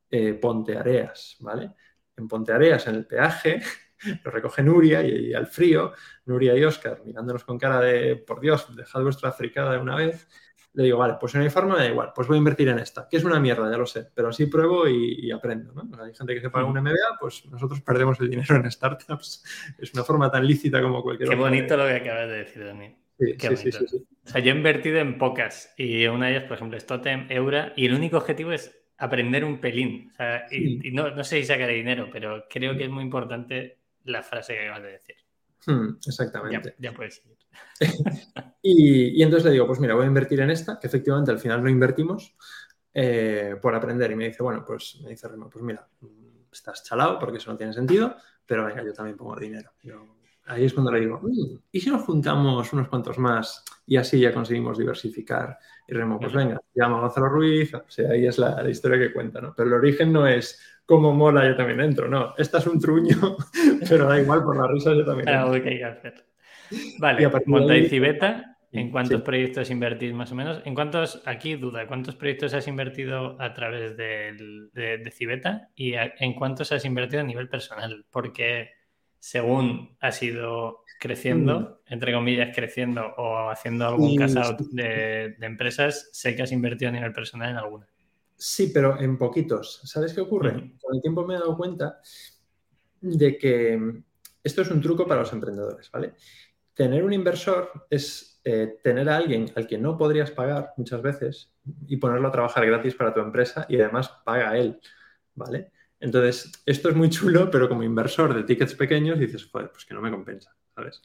eh, Ponteareas, ¿vale? En Ponteareas, en el peaje, lo recoge Nuria y, al frío, Nuria y Oscar mirándonos con cara de, por Dios, dejad vuestra fricada de una vez. Le digo, vale, pues en forma me da igual, pues voy a invertir en esta, que es una mierda, ya lo sé, pero así pruebo y, aprendo, ¿no? hay gente que se paga un MBA, pues nosotros perdemos el dinero en startups. Es una forma tan lícita como cualquier otra. Qué bonito lo que acabas de decir, Dani. Sí, sí, sí, sí, O sea, yo he invertido en pocas y una de ellas, por ejemplo, es Totem, Eura, y el único objetivo es aprender un pelín. O sea, y, no, no, sé si sacaré dinero, pero creo que es muy importante la frase que acabas de decir. Hmm, exactamente. Ya, puedes y, entonces le digo, pues mira, voy a invertir en esta, que efectivamente al final no invertimos eh, por aprender. Y me dice, bueno, pues me dice Remo, pues mira, estás chalado porque eso no tiene sentido, pero venga, yo también pongo dinero. Yo ahí es cuando le digo, ¿y si nos juntamos unos cuantos más y así ya conseguimos diversificar? Y Remo, pues venga, llama a Gonzalo Ruiz, o sea, ahí es la, historia que cuenta, ¿no? Pero el origen no es cómo mola yo también entro, no, esta es un truño, pero da igual, por la risa yo también entro. que hay que hacer. Vale, montáis Civeta, ¿en cuántos proyectos invertís más o menos? ¿En cuántos, aquí duda, cuántos proyectos has invertido a través de, de Civeta y en cuántos has invertido a nivel personal? Porque según has ido creciendo, mm. entre comillas, creciendo o haciendo algún out de, empresas, sé que has invertido a nivel personal en alguna. Sí, pero en poquitos. ¿Sabes qué ocurre? Con el tiempo me he dado cuenta de que esto es un truco para los emprendedores, ¿vale? Tener un inversor es eh, tener a alguien al que no podrías pagar muchas veces y ponerlo a trabajar gratis para tu empresa y además paga a él, ¿vale? Entonces, esto es muy chulo, pero como inversor de tickets pequeños dices, joder, pues que no me compensa, ¿sabes?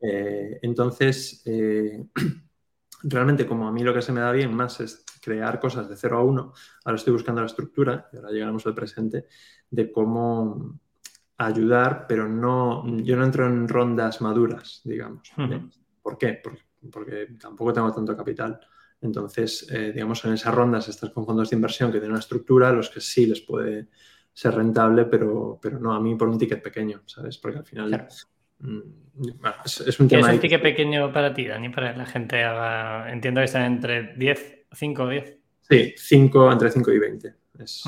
Eh, entonces, eh, realmente como a mí lo que se me da bien más es crear cosas de 0 a 1, ahora estoy buscando la estructura, y ahora llegaremos al presente, de cómo ayudar, pero no, yo no entro en rondas maduras, digamos. ¿Por qué? Porque, tampoco tengo tanto capital. Entonces, eh, digamos, en esas rondas estás con fondos de inversión que tienen una estructura, los que sí les puede ser rentable, pero, pero no a mí por un ticket pequeño, ¿sabes? Porque al final mm, es, un tema. ¿Qué es un ticket pequeño para ti, Dani? Para que la gente haga. Entiendo que está entre 10, 5 o 10. Sí, 5, entre 5 y 20. Es,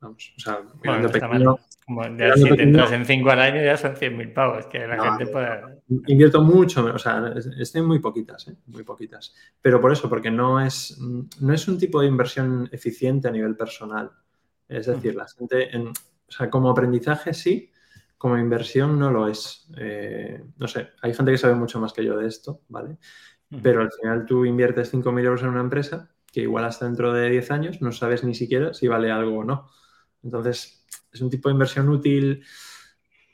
Vamos, o sea, bueno, pequeño, Como ya si te entras en 5 al año ya son 100.000 pavos, que la gente puede... Invierto mucho, o sea, estoy muy poquitas, ¿eh? muy poquitas. Pero por eso, porque no es, no es un tipo de inversión eficiente a nivel personal. Es decir, la gente, en, o sea, como aprendizaje sí, como inversión no lo es. Eh, no sé, hay gente que sabe mucho más que yo de esto, ¿vale? Pero al final tú inviertes 5.000 euros en una empresa que igual hasta dentro de 10 años no sabes ni siquiera si vale algo o no. Entonces, es un tipo de inversión útil.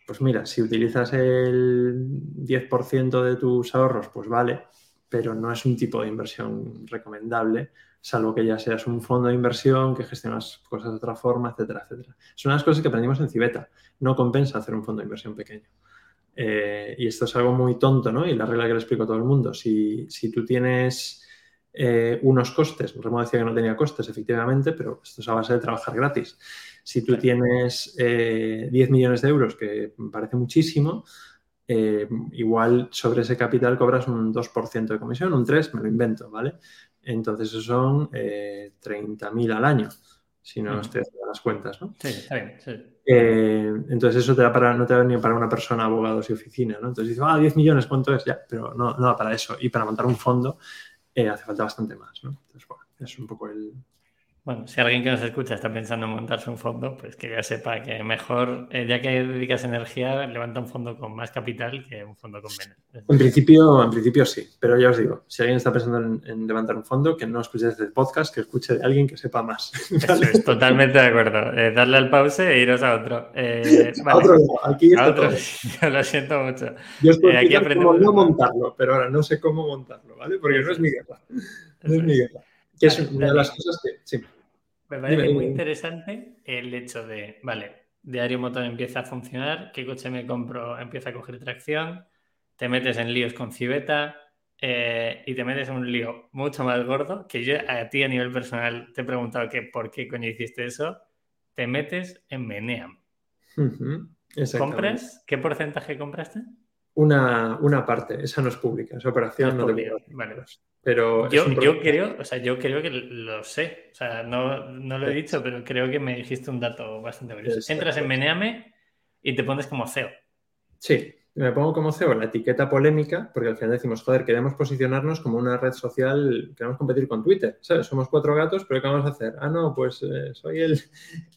Pues mira, si utilizas el 10% de tus ahorros, pues vale, pero no es un tipo de inversión recomendable salvo que ya seas un fondo de inversión que gestionas cosas de otra forma, etcétera, etcétera. Son las cosas que aprendimos en Cibeta. No compensa hacer un fondo de inversión pequeño. Eh, y esto es algo muy tonto, ¿no? Y la regla que le explico a todo el mundo. Si, tú tienes eh, unos costes, Remo decía que no tenía costes, efectivamente, pero esto es a base de trabajar gratis. Si tú tienes 10 eh, millones de euros, que me parece muchísimo, igual sobre ese capital cobras un 2% de comisión, un 3%, me lo invento, ¿vale? Entonces, eso son eh, 30.000 al año, si no estoy haciendo las cuentas, ¿no? Sí, está bien, eh, entonces, eso te da para, no te da ni para una persona, abogados y oficina, ¿no? Entonces dices, ah, 10 millones, ¿cuánto es? Ya, pero no, no da para eso. Y para montar un fondo eh, hace falta bastante más, ¿no? Entonces, bueno, es un poco el, bueno, si alguien que nos escucha está pensando en montarse un fondo, pues que ya sepa que mejor, eh, ya que dedicas energía, levanta un fondo con más capital que un fondo con menos. En principio, en principio sí, pero ya os digo, si alguien está pensando en, levantar un fondo, que no escuche el podcast, que escuche de alguien que sepa más. Eso es, totalmente de acuerdo. Eh, darle al pause e iros a otro. Eh, a otro, aquí a otro. Yo lo siento mucho. Yo estoy aquí aprendemos cómo montarlo, pero ahora no sé cómo montarlo, ¿vale? Porque no es mi guerra. No es mi guerra. Que es una de las cosas que... Sí. Me parece muy interesante el hecho de, vale, Diario Motor empieza a funcionar, ¿qué coche me compro? Empieza a coger tracción, te metes en líos con Civeta eh, y te metes en un lío mucho más gordo, que yo a ti a nivel personal te he preguntado que por qué coño hiciste eso, te metes en Meneam. ¿Compras? ¿Qué porcentaje compraste? Una, una, parte, esa no es pública, esa operación no, es Vale. Pero yo, yo creo, o sea, yo creo que lo sé. O sea, no, no lo he dicho, pero creo que me dijiste un dato bastante curioso. Entras en Meneame y te pones como CEO. Sí, me pongo como CEO la etiqueta polémica, porque al final decimos, joder, queremos posicionarnos como una red social, queremos competir con Twitter, ¿sabes? Somos cuatro gatos, pero ¿qué vamos a hacer? Ah, no, pues eh, soy el,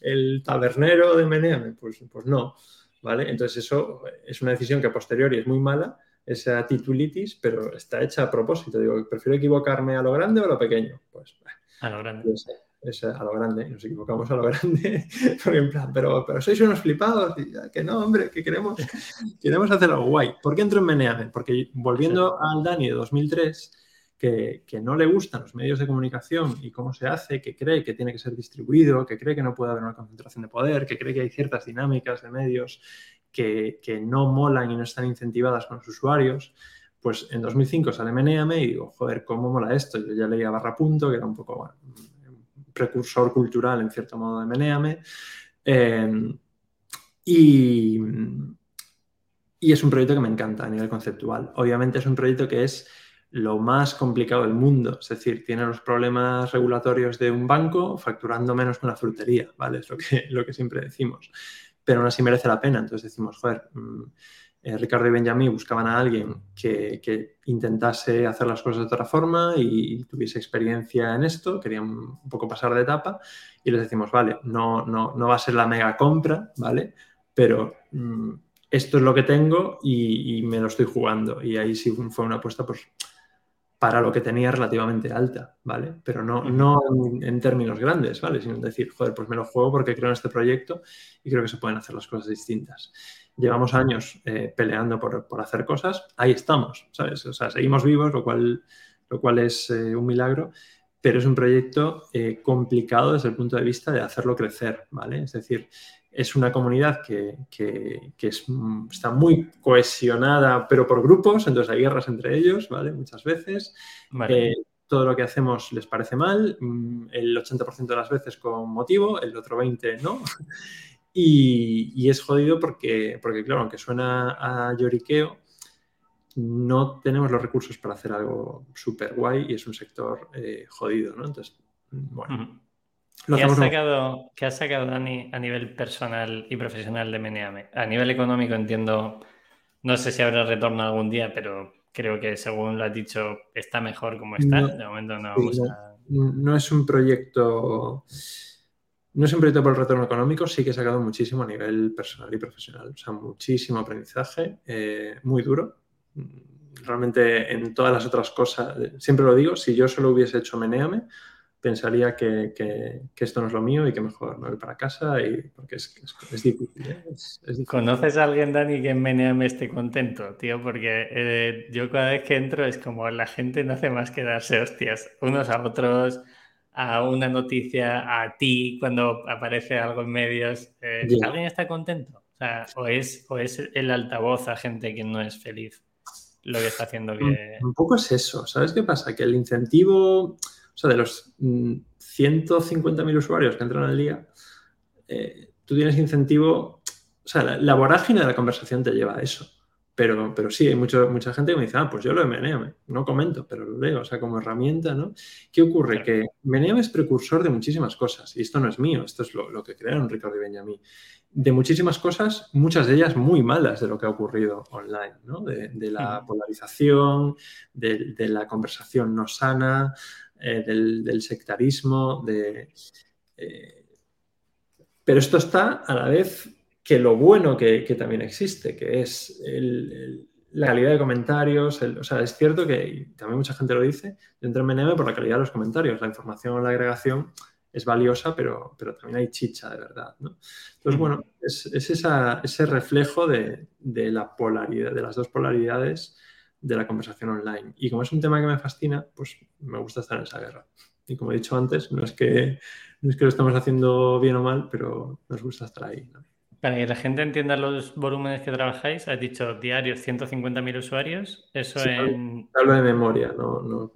el, tabernero de Meneame. Pues, pues no. ¿vale? Entonces eso es una decisión que a posteriori es muy mala, esa titulitis, pero está hecha a propósito. Digo, prefiero equivocarme a lo grande o a lo pequeño. Pues a lo grande. Pues, a lo grande, nos equivocamos a lo grande, en plan, pero, pero sois unos flipados, y, que no, hombre, que queremos, queremos hacer algo guay. ¿Por qué entro en Meneame? Porque volviendo al Dani de 2003, que, no le gustan los medios de comunicación y cómo se hace, que cree que tiene que ser distribuido, que cree que no puede haber una concentración de poder, que cree que hay ciertas dinámicas de medios que, no molan y no están incentivadas con los usuarios, pues en 2005 sale Meneame y digo, joder, ¿cómo mola esto? Yo ya leía Barra Punto, que era un poco, un precursor cultural en cierto modo de Meneame. Eh, y, y es un proyecto que me encanta a nivel conceptual. Obviamente es un proyecto que es lo más complicado del mundo. Es decir, tiene los problemas regulatorios de un banco facturando menos que una frutería, ¿vale? Es lo que siempre decimos. Pero aún así merece la pena. Entonces decimos, joder, mm, eh, Ricardo y Benjamín buscaban a alguien que, intentase hacer las cosas de otra forma y, tuviese experiencia en esto, querían un poco pasar de etapa y les decimos, vale, no, no, no va a ser la mega compra, ¿vale? Pero... Mm, esto es lo que tengo y, y, me lo estoy jugando. Y ahí sí fue una apuesta pues, para lo que tenía relativamente alta, ¿vale? Pero no, no en, términos grandes, ¿vale? Sino decir, joder, pues me lo juego porque creo en este proyecto y creo que se pueden hacer las cosas distintas. Llevamos años eh, peleando por, por, hacer cosas, ahí estamos, ¿sabes? O sea, seguimos vivos, lo cual, lo cual es eh, un milagro, pero es un proyecto eh, complicado desde el punto de vista de hacerlo crecer, ¿vale? Es decir, es una comunidad que, está muy cohesionada, pero por grupos, entonces hay guerras entre ellos, ¿vale? Muchas veces. Eh, todo lo que hacemos les parece mal, mm, el 80% de las veces con motivo, el otro 20% no. Y, es jodido porque, porque, claro, aunque suena a lloriqueo, no tenemos los recursos para hacer algo súper guay y es un sector eh, jodido, ¿no? Entonces, bueno. ¿Qué has, sacado, ¿Qué sacado, Dani, a nivel personal y profesional de Meneame? A nivel económico entiendo, no sé si habrá retorno algún día, pero creo que según lo has dicho, está mejor como está. de momento no, no, es un proyecto... No es un proyecto por el retorno económico, sí que he sacado muchísimo a nivel personal y profesional. O sea, muchísimo aprendizaje, eh, muy duro. Realmente en todas las otras cosas, siempre lo digo, si yo solo hubiese hecho Meneame, pensaría que, esto no es lo mío y que mejor me voy para casa y porque es, difícil, ¿eh? ¿Conoces a alguien, Dani, que en Meneame esté contento, tío? Porque eh, yo cada vez que entro es como la gente no hace más que darse hostias unos a otros, a una noticia, a ti cuando aparece algo en medios. Eh, ¿Alguien está contento? O, sea, o, es, ¿O es el altavoz a gente que no es feliz lo que está haciendo que... Un poco es eso, ¿sabes qué pasa? Que el incentivo sea, de los 150.000 mm, usuarios que entran al día, eh, tú tienes incentivo, o sea, la, vorágine de la conversación te lleva a eso. Pero, pero sí, hay mucho, mucha gente que me dice, ah, pues yo lo de Meneame, no comento, pero lo leo, o sea, como herramienta, ¿no? ¿Qué ocurre? Que Meneame es precursor de muchísimas cosas, y esto no es mío, esto es lo, que crearon Ricardo y Benjamín. De muchísimas cosas, muchas de ellas muy malas de lo que ha ocurrido online, ¿no? De, la polarización, de, de la conversación no sana, eh, del, sectarismo, de... Eh, pero esto está a la vez que lo bueno que, también existe, que es la calidad de comentarios. o sea, es cierto que también mucha gente lo dice, dentro de MNM por la calidad de los comentarios. La información o la agregación es valiosa, pero, pero también hay chicha de verdad. Entonces, bueno, es, ese reflejo de, de, la polaridad, de las dos polaridades de la conversación online. Y como es un tema que me fascina, pues me gusta estar en esa guerra. Y como he dicho antes, no es que, no es que lo estamos haciendo bien o mal, pero nos gusta estar ahí. Para que la gente entienda los volúmenes que trabajáis, has dicho diarios 150.000 usuarios. Eso en. Hablo de memoria, no, no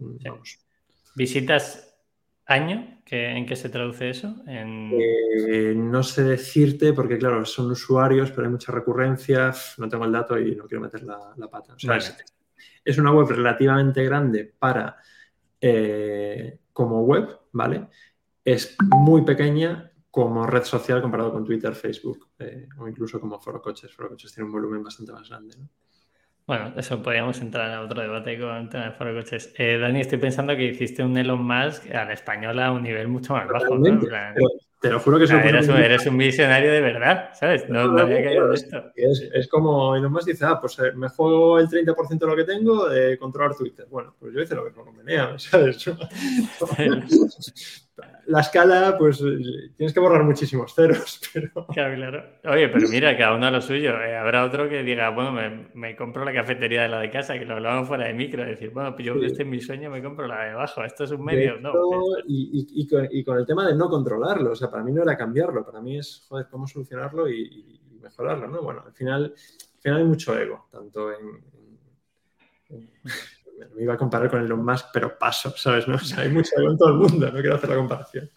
¿Visitas año? ¿En qué se traduce eso? Eh, no sé decirte, porque claro, son usuarios, pero hay mucha recurrencia. No tengo el dato y no quiero meter la, pata. O sea, es una web relativamente grande para eh, como web, ¿vale? Es muy pequeña como red social comparado con Twitter, Facebook eh, o incluso como Foro Coches. Foro Coches tiene un volumen bastante más grande, ¿no? Bueno, eso podríamos entrar a otro debate con el tema de Foro Coches. Eh, Dani, estoy pensando que hiciste un Elon Musk a la española a un nivel mucho más bajo. ¿no? Te lo juro que eso eres, un, eres un visionario de verdad, ¿sabes? No, no había caído de esto. Es, es como Elon Musk dice, ah, pues eh, me juego el 30% de lo que tengo de controlar Twitter. Bueno, pues yo hice lo que me convenía, ¿sabes? la escala, pues tienes que borrar muchísimos ceros. Pero... Claro, claro. Oye, pero mira, cada uno a lo suyo. Eh, habrá otro que diga, bueno, me, compro la cafetería de la de casa, que lo hablábamos fuera de micro. Decir, bueno, pues yo sí. este es mi sueño, me compro la de abajo. Esto es un medio, ¿no? Y, con, el tema de no controlarlo. O sea, para mí no era cambiarlo. Para mí es, joder, cómo solucionarlo y, mejorarlo, ¿no? Bueno, al final, al final hay mucho ego, tanto en, me iba a comparar con Elon Musk, pero paso, ¿sabes? ¿no? O sea, hay mucho ego en todo el mundo, no quiero hacer la comparación.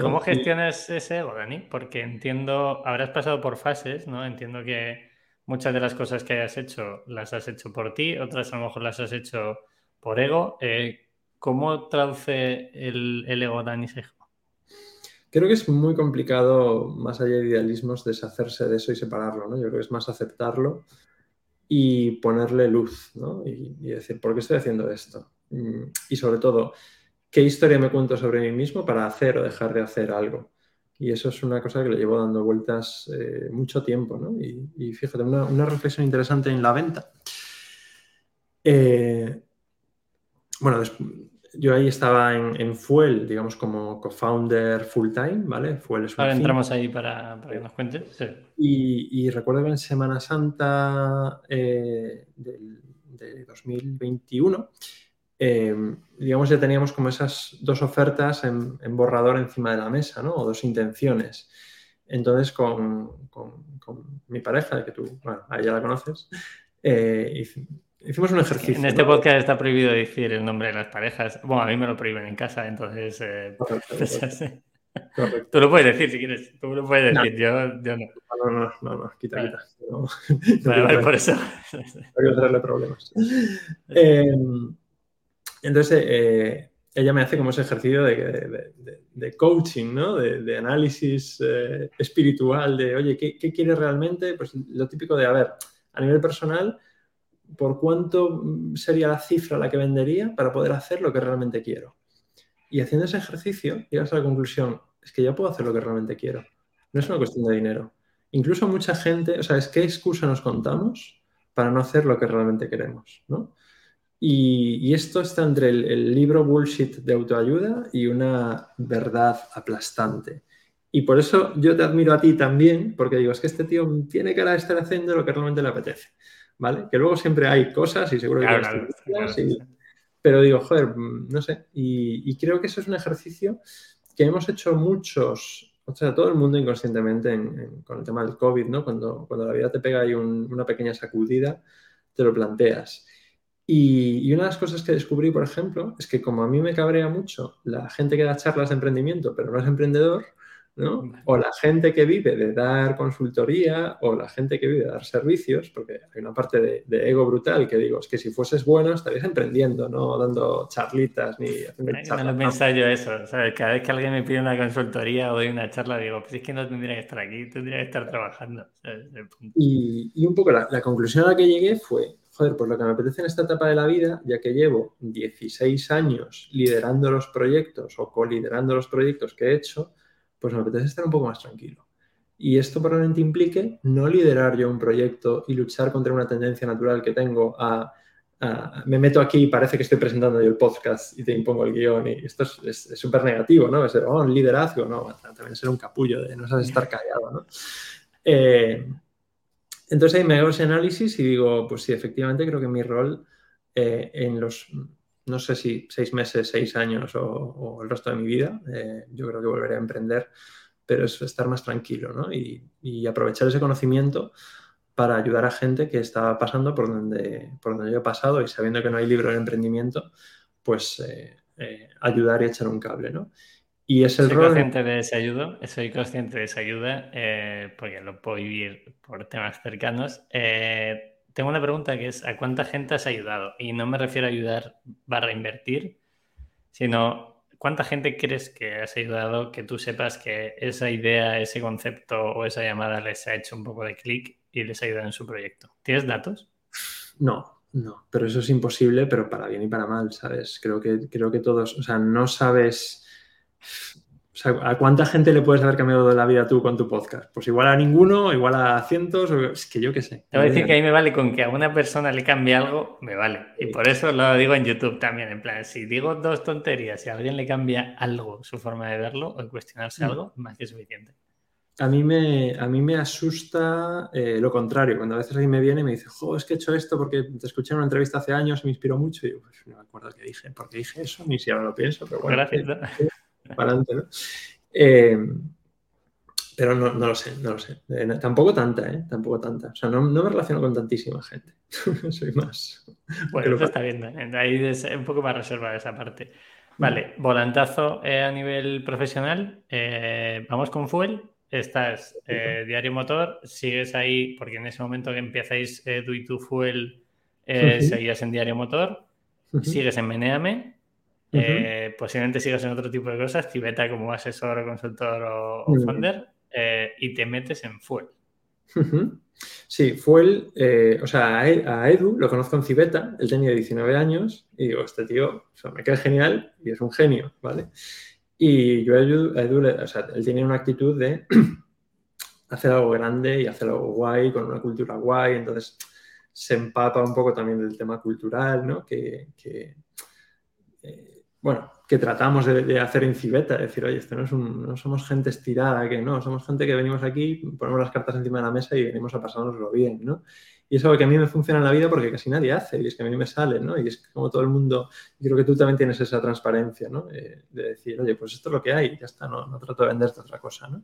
¿Cómo gestionas ese ego, Dani? Porque entiendo, habrás pasado por fases, ¿no? Entiendo que muchas de las cosas que hayas hecho las has hecho por ti, otras a lo mejor las has hecho por ego. Eh, ¿Cómo traduce el, ego Dani Sejo? Creo que es muy complicado, más allá de idealismos, deshacerse de eso y separarlo, ¿no? Yo creo que es más aceptarlo y ponerle luz, ¿no? Y, decir, ¿por qué estoy haciendo esto? Mm, y sobre todo, ¿qué historia me cuento sobre mí mismo para hacer o dejar de hacer algo? Y eso es una cosa que le llevo dando vueltas eh, mucho tiempo, ¿no? Y, fíjate, una, reflexión interesante en la venta. Eh, bueno, yo ahí estaba en, Fuel, digamos, como co-founder full time, ¿vale? Fuel es Ahora entramos ahí para, que nos cuentes. Y, recuerdo que en Semana Santa eh, de, 2021, eh, digamos, ya teníamos como esas dos ofertas en, borrador encima de la mesa, ¿no? O dos intenciones. Entonces, con, mi pareja, que tú, bueno, ahí ya la conoces, eh, Hicimos un ejercicio. En este podcast está prohibido decir el nombre de las parejas. Bueno, a mí me lo prohíben en casa, entonces. Eh, Tú lo puedes decir si quieres. Tú lo puedes decir, yo, yo, no. No, no, no, no, quita, quita. Vale, vale, por eso. No quiero traerle problemas. Em, entonces, eh, ella me hace como ese ejercicio de, de, de, coaching, ¿no? De, análisis eh, espiritual, de, oye, ¿qué, ¿qué quieres realmente? Pues lo típico de, a ver, a nivel personal por cuánto sería la cifra a la que vendería para poder hacer lo que realmente quiero. Y haciendo ese ejercicio, llegas a la conclusión, es que ya puedo hacer lo que realmente quiero. No es una cuestión de dinero. Incluso mucha gente, o sea, es qué excusa nos contamos para no hacer lo que realmente queremos, ¿no? Y, esto está entre el, el, libro bullshit de autoayuda y una verdad aplastante. Y por eso yo te admiro a ti también, porque digo, es que este tío tiene cara de estar haciendo lo que realmente le apetece. ¿Vale? Que luego siempre hay cosas y seguro que... Pero digo, joder, no sé. Y, creo que eso es un ejercicio que hemos hecho muchos, o sea, todo el mundo inconscientemente con el tema del COVID, ¿no? Cuando, cuando la vida te pega ahí una pequeña sacudida, te lo planteas. Y, y, una de las cosas que descubrí, por ejemplo, es que como a mí me cabrea mucho la gente que da charlas de emprendimiento, pero no es emprendedor, o la gente que vive de dar consultoría o la gente que vive de dar servicios, porque hay una parte de, ego brutal que digo, es que si fueses bueno estarías emprendiendo, no dando charlitas ni haciendo charlas. No lo yo eso, Cada vez que alguien me pide una consultoría o doy una charla, digo, pues es que no tendría que estar aquí, tendría que estar trabajando. Y, un poco la, la conclusión a la que llegué fue, joder, pues lo que me apetece en esta etapa de la vida, ya que llevo 16 años liderando los proyectos o co-liderando los proyectos que he hecho, pues me apetece estar un poco más tranquilo. Y esto probablemente implique no liderar yo un proyecto y luchar contra una tendencia natural que tengo a, me meto aquí y parece que estoy presentando yo el podcast y te impongo el guion y esto es súper negativo, ¿no? Es oh, un liderazgo, ¿no? También ser un capullo de no sabes estar callado, ¿no? Eh, entonces ahí me hago ese análisis y digo, pues sí, efectivamente creo que mi rol eh, en los no sé si seis meses, seis años o, el resto de mi vida. Eh, yo creo que volveré a emprender, pero es estar más tranquilo ¿no? y, aprovechar ese conocimiento para ayudar a gente que está pasando por donde, por donde yo he pasado y sabiendo que no hay libro de emprendimiento, pues eh, eh, ayudar y echar un cable. ¿no? Y es el soy consciente de esa ayuda, soy consciente de esa ayuda porque lo puedo vivir por temas cercanos tengo una pregunta que es, ¿a cuánta gente has ayudado? Y no me refiero a ayudar barra invertir, sino ¿cuánta gente crees que has ayudado que tú sepas que esa idea, ese concepto o esa llamada les ha hecho un poco de clic y les ha ayudado en su proyecto? ¿Tienes datos? No, no, pero eso es imposible, pero para bien y para mal, ¿sabes? Creo que, creo que todos, o sea, no sabes o sea, ¿a cuánta gente le puedes haber cambiado de la vida tú con tu podcast? Pues igual a ninguno, igual a cientos, es que yo qué sé. Te voy a decir que ahí me vale con que a una persona le cambie algo, me vale. Y por eso lo digo en YouTube también, en plan, si digo dos tonterías y a alguien le cambia algo, su forma de verlo o cuestionarse mm. algo, más que suficiente. A mí me, a mí me asusta eh, lo contrario, cuando a veces alguien me viene y me dice, jo, es que he hecho esto porque te escuché en una entrevista hace años y me inspiró mucho. Y yo, pues no me acuerdo qué dije, porque dije eso, ni si ahora lo pienso, pero bueno. Gracias. Para adelante, ¿no? Eh, pero no, no, lo sé, no lo sé. Eh, tampoco tanta, ¿eh? Tampoco tanta. O sea, no, no me relaciono con tantísima gente. Soy más. Bueno, eso está bien. Ahí es un poco más reservada esa parte. Vale, volantazo eh, a nivel profesional. Vamos con Fuel. Estás diario motor, sigues ahí, porque en ese momento que empezáis Do y tu Fuel, seguías en diario motor, sigues en Meneame, posiblemente sigas en otro tipo de cosas, Tibeta como asesor, consultor o, o founder, eh, y te metes en Fuel. Sí, Fuel, eh, o sea, a Edu lo conozco en Cibeta, él tenía 19 años y digo, este tío me cae genial y es un genio, ¿vale? Y yo a Edu, o sea, él tiene una actitud de hacer algo grande y hacer algo guay, con una cultura guay, entonces se empapa un poco también del tema cultural, ¿no? Que, eh, bueno, que tratamos de, hacer en Cibeta, decir, oye, esto no, es un, no somos gente estirada, que no, somos gente que venimos aquí, ponemos las cartas encima de la mesa y venimos a pasárnoslo bien, ¿no? Y es algo que a mí me funciona en la vida porque casi nadie hace, y es que a mí me sale, ¿no? Y es como todo el mundo, y creo que tú también tienes esa transparencia, ¿no? Eh, de decir, oye, pues esto es lo que hay, ya está, no, no trato de venderte otra cosa, ¿no?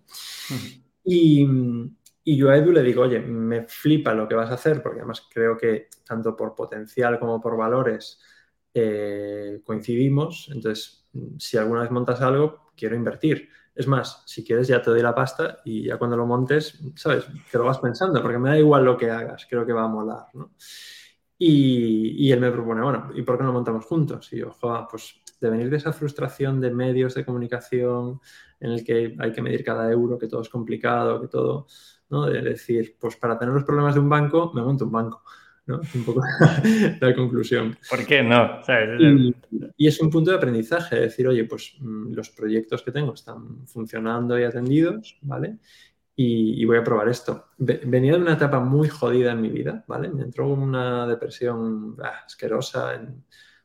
y, y yo a Edu le digo, oye, me flipa lo que vas a hacer, porque además creo que tanto por potencial como por valores, eh, coincidimos, entonces si alguna vez montas algo, quiero invertir. Es más, si quieres ya te doy la pasta y ya cuando lo montes, ¿sabes? Te lo vas pensando, porque me da igual lo que hagas, creo que va a molar, ¿no? Y, él me propone, bueno, ¿y por qué no montamos juntos? Y yo, joder, pues de venir de esa frustración de medios de comunicación en el que hay que medir cada euro, que todo es complicado, que todo, ¿no? De decir, pues para tener los problemas de un banco, me monto un banco. ¿No? Un poco la conclusión. ¿Por qué no? Y, es un punto de aprendizaje, decir, oye, pues mm, los proyectos que tengo están funcionando y atendidos, ¿vale? Y, voy a probar esto. Venía de una etapa muy jodida en mi vida, ¿vale? Me entró una depresión ah, asquerosa en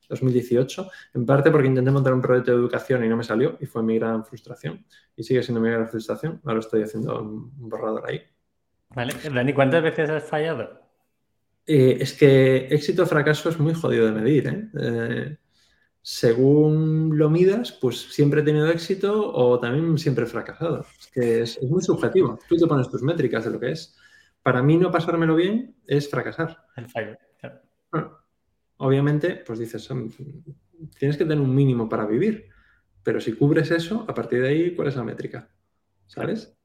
2018, en parte porque intenté montar un proyecto de educación y no me salió, y fue mi gran frustración. Y sigue siendo mi gran frustración. Ahora estoy haciendo un borrador ahí. Vale. Dani, ¿cuántas veces has fallado? Eh, es que éxito o fracaso es muy jodido de medir. ¿eh? ¿eh? según lo midas, pues siempre he tenido éxito o también siempre he fracasado. Es que es, muy subjetivo. Tú te pones tus métricas de lo que es. Para mí no pasármelo bien es fracasar. obviamente, pues dices, tienes que tener un mínimo para vivir. Pero si cubres eso, a partir de ahí, ¿cuál es la métrica? ¿Sabes?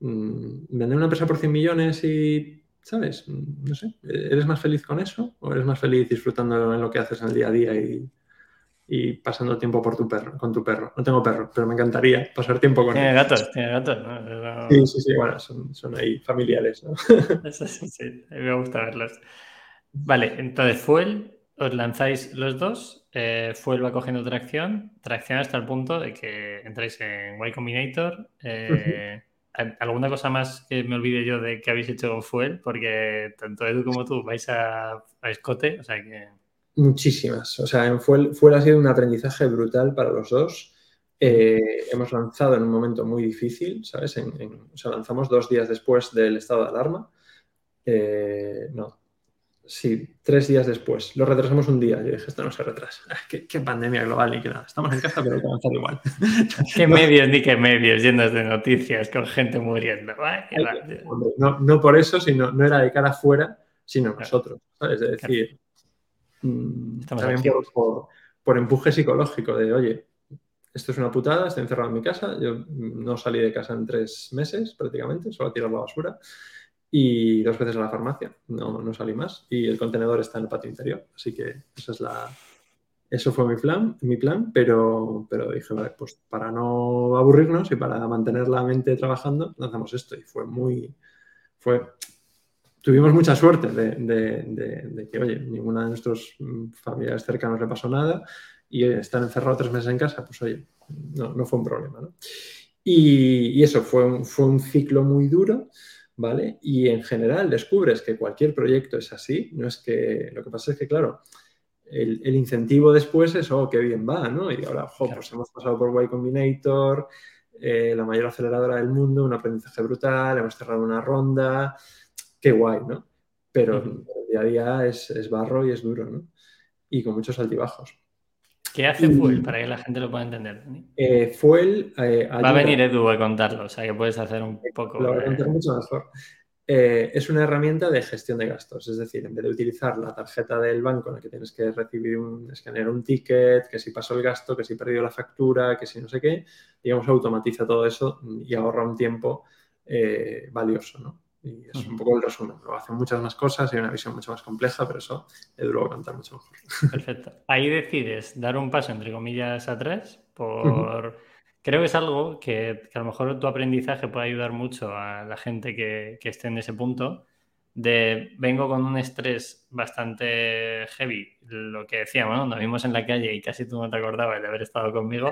Mm, vender una empresa por 100 millones y ¿sabes? No sé, ¿eres más feliz con eso o eres más feliz disfrutando en lo que haces en el día a día y, pasando tiempo por tu perro, con tu perro? No tengo perro, pero me encantaría pasar tiempo con Tiene gatos, tiene gatos, Sí, sí, sí, bueno, son, ahí familiares, ¿no? Eso sí, sí, me gusta verlos. Vale, entonces Fuel, os lanzáis los dos, eh, Fuel va cogiendo tracción, tracción hasta el punto de que entráis en Y Combinator, eh, ¿Alguna cosa más que me olvide yo de que habéis hecho Fuel? Porque tanto Edu como tú vais a, escote, o sea que... Muchísimas. O sea, en Fuel, ha sido un aprendizaje brutal para los dos. Eh, hemos lanzado en un momento muy difícil, ¿sabes? o sea, lanzamos dos días después del estado de alarma. Eh, no, Sí, tres días después. Lo retrasamos un día. Yo dije, esto no se retrasa. Ah, ¿Qué, pandemia global ni que nada. Estamos en casa, pero hay que avanzar igual. ¿Qué medios ni qué medios llenos de noticias con gente muriendo? no, por eso, sino no era de cara afuera, sino nosotros. ¿sabes? Es decir, mm, también por, empuje psicológico de, oye, esto es una putada, estoy encerrado en mi casa. Yo no salí de casa en tres meses prácticamente, solo a tirar la basura y dos veces a la farmacia, no, no salí más. Y el contenedor está en el patio interior, así que esa es la, eso fue mi plan, mi plan pero, pero dije, vale, pues para no aburrirnos y para mantener la mente trabajando, lanzamos esto. Y fue muy, fue, tuvimos mucha suerte de, de, que, oye, ninguna de nuestros familiares cercanos le pasó nada y estar encerrado tres meses en casa, pues oye, no, no fue un problema, ¿no? Y, y, eso fue un, fue un ciclo muy duro, ¿vale? Y en general descubres que cualquier proyecto es así, no es que, lo que pasa es que, claro, el, incentivo después es, oh, qué bien va, ¿no? Y ahora, ojo, pues hemos pasado por Y Combinator, eh, la mayor aceleradora del mundo, un aprendizaje brutal, hemos cerrado una ronda, qué guay, ¿no? Pero el día a día es, barro y es duro, ¿no? Y con muchos altibajos. ¿Qué hace Fuel para que la gente lo pueda entender? Eh, Fuel. Eh, Va a venir Edu a contarlo, o sea que puedes hacer un poco. Lo voy a contar mucho mejor. Eh, es una herramienta de gestión de gastos, es decir, en vez de utilizar la tarjeta del banco en la que tienes que recibir un, escanear un ticket, que si pasó el gasto, que si perdió la factura, que si no sé qué, digamos, automatiza todo eso y ahorra un tiempo eh, valioso, ¿no? Y es un poco el resumen. Lo hacen muchas más cosas y una visión mucho más compleja, pero eso Edu lo va a contar mucho mejor. Perfecto. Ahí decides dar un paso, entre comillas, atrás por creo que es algo que, a lo mejor tu aprendizaje puede ayudar mucho a la gente que, esté en ese punto de vengo con un estrés bastante heavy, lo que decíamos, ¿no? nos vimos en la calle y casi tú no te acordabas de haber estado conmigo,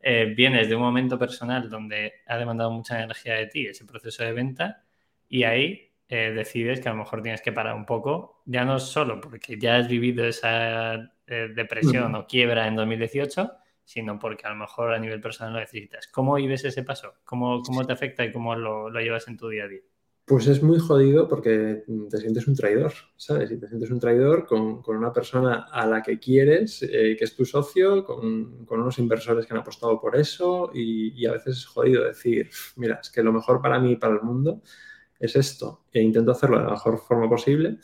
eh, vienes de un momento personal donde ha demandado mucha energía de ti ese proceso de venta y ahí eh, decides que a lo mejor tienes que parar un poco, ya no solo porque ya has vivido esa eh, depresión o quiebra en 2018, sino porque a lo mejor a nivel personal lo necesitas. ¿Cómo vives ese paso? ¿Cómo, cómo te afecta y cómo lo, llevas en tu día a día? Pues es muy jodido porque te sientes un traidor, ¿sabes? Y te sientes un traidor con, una persona a la que quieres, eh, que es tu socio, con, unos inversores que han apostado por eso y, a veces es jodido decir, mira, es que lo mejor para mí y para el mundo es esto e intento hacerlo de la mejor forma posible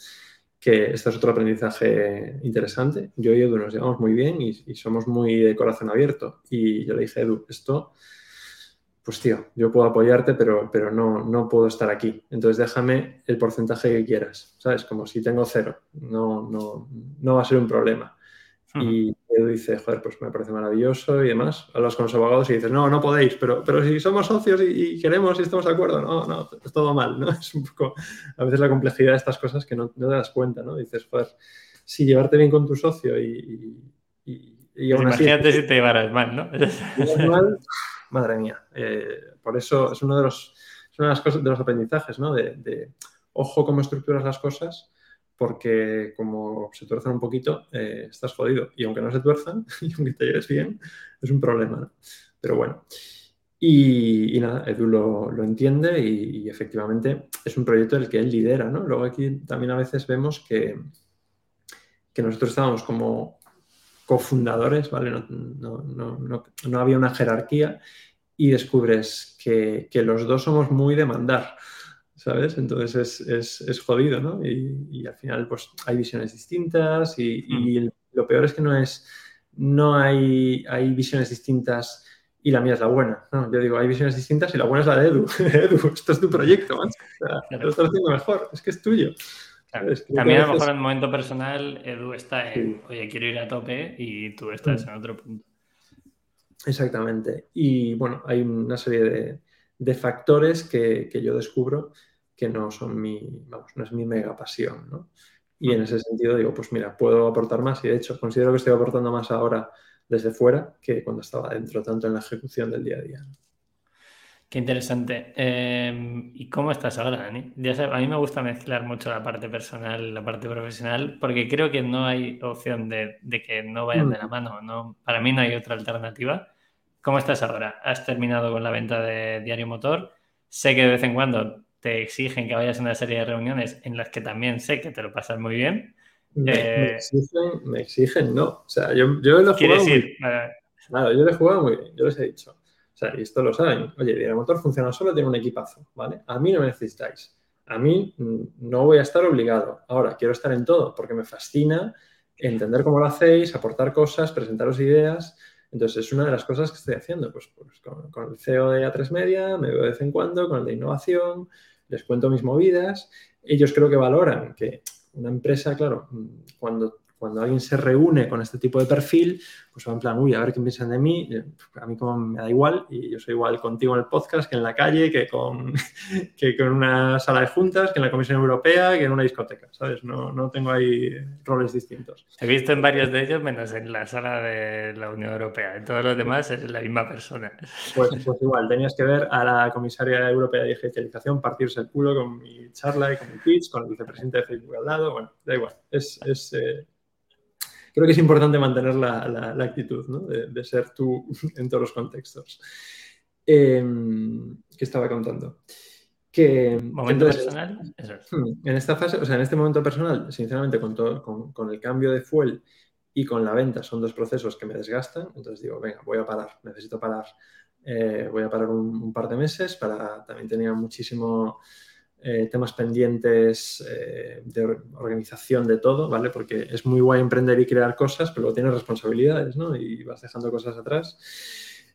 que este es otro aprendizaje interesante. Yo y Edu nos llevamos muy bien y, somos muy de corazón abierto. Y yo le dije, Edu, esto, pues tío, yo puedo apoyarte, pero, pero no, no puedo estar aquí. Entonces déjame el porcentaje que quieras, ¿sabes? Como si tengo cero, no, no, no va a ser un problema. Y Edu dice, joder, pues me parece maravilloso y demás. Hablas con los abogados y dices, no, no podéis, pero, pero si somos socios y, queremos y estamos de acuerdo, no, no, es todo mal, ¿no? Es un poco, a veces la complejidad de estas cosas que no, no te das cuenta, ¿no? Dices, joder, si llevarte bien con tu socio y... y, y Imagínate si te llevaras mal, ¿no? mal, madre mía. Eh, por eso es uno de los, es una de las cosas, de los aprendizajes, ¿no? De, de ojo cómo estructuras las cosas porque como se tuerzan un poquito, eh, estás jodido. Y aunque no se tuerzan, y aunque te lleves bien, es un problema. Pero bueno. Y, nada, Edu lo, entiende y, efectivamente es un proyecto el que él lidera. ¿no? Luego aquí también a veces vemos que, que nosotros estábamos como cofundadores, ¿vale? No, no, había una jerarquía y descubres que, que los dos somos muy de mandar. ¿Sabes? Entonces es, jodido, ¿no? Y, al final, pues hay visiones distintas y, mm. lo peor es que no es, no hay, hay visiones distintas y la mía es la buena. ¿no? Yo digo, hay visiones distintas y la buena es la de Edu. Edu, esto es tu proyecto, man. lo estás haciendo mejor, es que es tuyo. También a lo mejor en el momento personal, Edu está en, oye, quiero ir a tope y tú estás mm. en otro punto. Exactamente. Y bueno, hay una serie de, de factores que, yo descubro que no son mi, vamos, no es mi mega pasión, ¿no? Y en ese sentido digo, pues mira, puedo aportar más y de hecho considero que estoy aportando más ahora desde fuera que cuando estaba dentro, tanto en la ejecución del día a día. Qué interesante. Em, ¿Y cómo estás ahora, Dani? Ya a mí me gusta mezclar mucho la parte personal y la parte profesional porque creo que no hay opción de, que no vayan de la mm. mano. ¿no? Para mí no hay otra alternativa. ¿Cómo estás ahora? ¿Has terminado con la venta de Diario Motor? Sé que de vez en cuando te exigen que vayas a una serie de reuniones en las que también sé que te lo pasas muy bien. Me, eh, exigen, no. O sea, yo, yo lo he jugado muy Claro, yo lo he jugado muy bien, yo les he dicho. O sea, y esto lo saben. Oye, Diario Motor funciona solo, tiene un equipazo, ¿vale? A mí no me necesitáis. A mí mm, no voy a estar obligado. Ahora, quiero estar en todo porque me fascina entender cómo lo hacéis, aportar cosas, presentaros ideas. Entonces, es una de las cosas que estoy haciendo. Pues, pues con, el CEO de A3 Media, me veo de vez en cuando, con el de innovación, les cuento mis movidas. Ellos creo que valoran que una empresa, claro, cuando cuando alguien se reúne con este tipo de perfil, pues va en plan, uy, a ver qué piensan de mí. Eh, a mí como me da igual, y yo soy igual contigo en el podcast que en la calle, que con, que con una sala de juntas, que en la Comisión Europea, que en una discoteca, ¿sabes? No, no tengo ahí roles distintos. He visto en varios de ellos, menos en la sala de la Unión Europea. En todos los demás es la misma persona. Pues, pues igual, tenías que ver a la Comisaria Europea de Digitalización partirse el culo con mi charla y con mi pitch, con el vicepresidente de Facebook al lado. Bueno, da igual. Es, es eh, creo que es importante mantener la, actitud, ¿no? de, ser tú en todos los contextos. Em, ¿Qué estaba contando? Que, momento personal, hmm, En esta fase, o sea, en este momento personal, sinceramente, con, todo, con, el cambio de fuel y con la venta son dos procesos que me desgastan, entonces digo, venga, voy a parar, necesito parar. Eh, voy a parar un, par de meses para también tenía muchísimo eh, temas pendientes eh, de organización de todo, ¿vale? Porque es muy guay emprender y crear cosas, pero luego tienes responsabilidades, ¿no? Y vas dejando cosas atrás.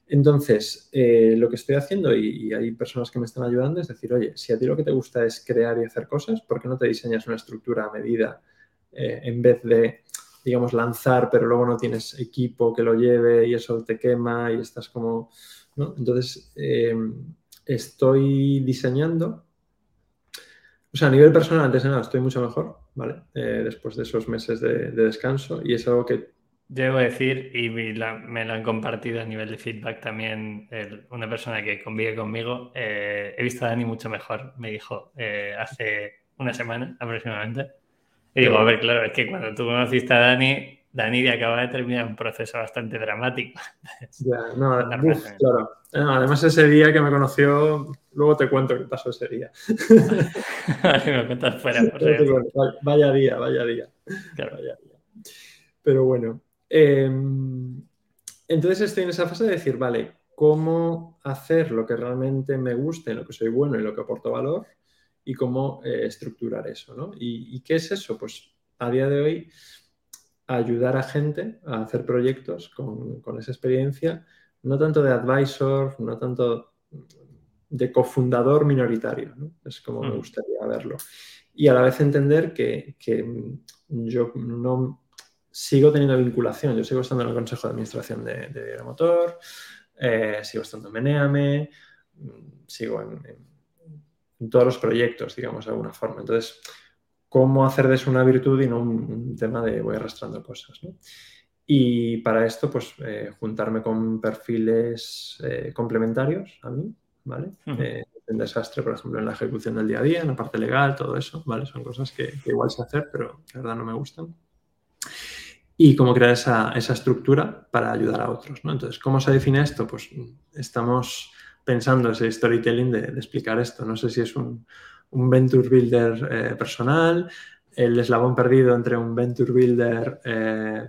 Entonces, lo que estoy haciendo, y, hay personas que me están ayudando, es decir, oye, si a ti lo que te gusta es crear y hacer cosas, ¿por qué no te diseñas una estructura a medida en vez de digamos, lanzar, pero luego no tienes equipo que lo lleve y eso te quema y estás como, ¿no? Entonces, eh, estoy diseñando, o sea, a nivel personal, antes de nada, estoy mucho mejor, ¿vale? Eh, después de esos meses de, descanso y es algo que... Debo decir, y me lo han compartido a nivel de feedback también una persona que convive conmigo, eh, he visto a Dani mucho mejor, me dijo hace una semana aproximadamente. Y digo, a ver, claro, es que cuando tú conociste a Dani, Dani acaba de terminar un proceso bastante dramático. Ya, no, claro. además, ese día que me conoció, luego te cuento qué pasó ese día. me cuentas fuera, Vaya día, vaya día. Claro. Vaya día. Pero bueno. Em, entonces estoy en esa fase de decir, vale, ¿cómo hacer lo que realmente me guste, en lo que soy bueno y lo que aporto valor? y cómo eh, estructurar eso. ¿no? ¿Y, qué es eso? Pues a día de hoy ayudar a gente a hacer proyectos con, esa experiencia, no tanto de advisor, no tanto de cofundador minoritario, ¿no? es como me mm. gustaría verlo. Y a la vez entender que, yo no sigo teniendo vinculación, yo sigo estando en el Consejo de Administración de, de Motor, eh, sigo estando en Meneame, sigo en en todos los proyectos, digamos, de alguna forma. Entonces, ¿cómo hacer de eso una virtud y no un, tema de voy arrastrando cosas? Y para esto, pues, eh, juntarme con perfiles eh, complementarios a mí, ¿vale? Eh, un desastre, por ejemplo, en la ejecución del día a día, en la parte legal, todo eso, ¿vale? Son cosas que, igual sé hacer, pero la verdad no me gustan. Y cómo crear esa, esa estructura para ayudar a otros, ¿no? Entonces, ¿cómo se define esto? Pues estamos pensando ese storytelling de, explicar esto. No sé si es un, venture builder eh, personal, el eslabón perdido entre un venture builder, eh,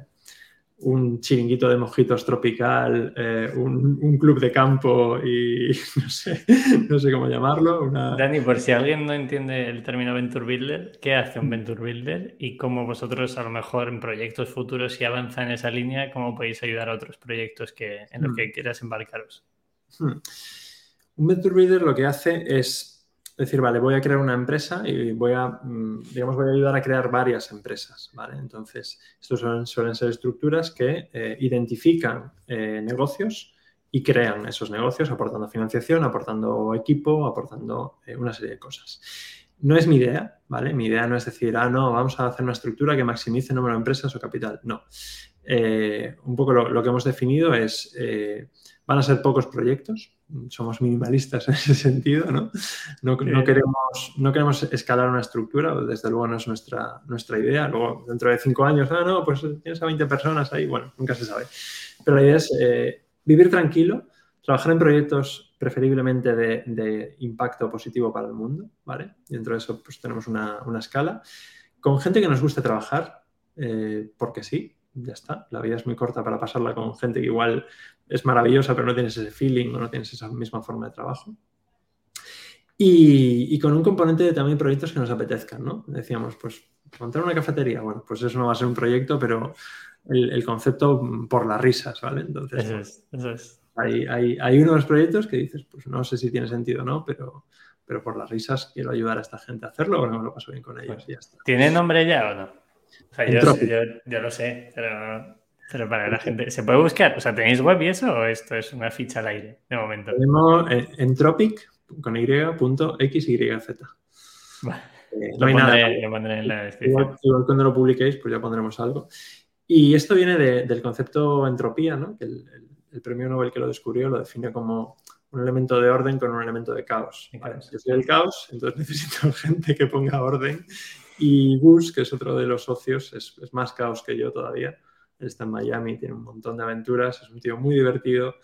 un chiringuito de mojitos tropical, eh, un, club de campo y no sé, no sé cómo llamarlo. Dani, por si alguien no entiende el término venture builder, ¿qué hace un venture builder y cómo vosotros a lo mejor en proyectos futuros si avanza en esa línea, cómo podéis ayudar a otros proyectos que, en los hmm. que quieras embarcaros? Hmm. Un venture builder lo que hace es decir, vale, voy a crear una empresa y voy a, mm, digamos, voy a ayudar a crear varias empresas, ¿vale? Entonces, estos suelen, ser estructuras que eh, identifican eh, negocios y crean esos negocios aportando financiación, aportando equipo, aportando eh, una serie de cosas. No es mi idea, ¿vale? Mi idea no es decir, ah, no, vamos a hacer una estructura que maximice el número de empresas o capital. No. un poco lo, que hemos definido es, van a ser pocos proyectos, somos minimalistas en ese sentido, ¿no? No, queremos, no queremos escalar una estructura, desde luego no es nuestra, nuestra idea. Luego, dentro de cinco años, ah, no, pues tienes a 20 personas ahí, bueno, nunca se sabe. Pero la idea es eh, vivir tranquilo, trabajar en proyectos preferiblemente de, impacto positivo para el mundo, ¿vale? Dentro de eso, pues tenemos una, escala. Con gente que nos guste trabajar, eh, porque sí, ya está. La vida es muy corta para pasarla con gente que igual es maravillosa, pero no tienes ese feeling o no tienes esa misma forma de trabajo. Y, con un componente de también proyectos que nos apetezcan, ¿no? Decíamos, pues, montar una cafetería, bueno, pues eso no va a ser un proyecto, pero el, concepto por las risas, ¿vale? Entonces, eso es, Hay, hay, uno de los proyectos que dices, pues no sé si tiene sentido o no, pero, pero por las risas quiero ayudar a esta gente a hacerlo, no me lo paso bien con ellos y ya está. ¿Tiene nombre ya o no? O sea, yo, yo, lo sé, pero pero para la gente, ¿se puede buscar? O sea, ¿tenéis web y eso o esto es una ficha al aire de momento? Tenemos Entropic con y.xyz. Vale. Eh, no hay nada. Lo pondré en la descripción. Igual, cuando lo publiquéis, pues ya pondremos algo. Y esto viene del concepto entropía, ¿no? Que el, premio Nobel que lo descubrió lo define como un elemento de orden con un elemento de caos. Yo soy el caos, entonces necesito gente que ponga orden. Y Gus, que es otro de los socios, es, es más caos que yo todavía está en Miami, tiene un montón de aventuras, es un tío muy divertido,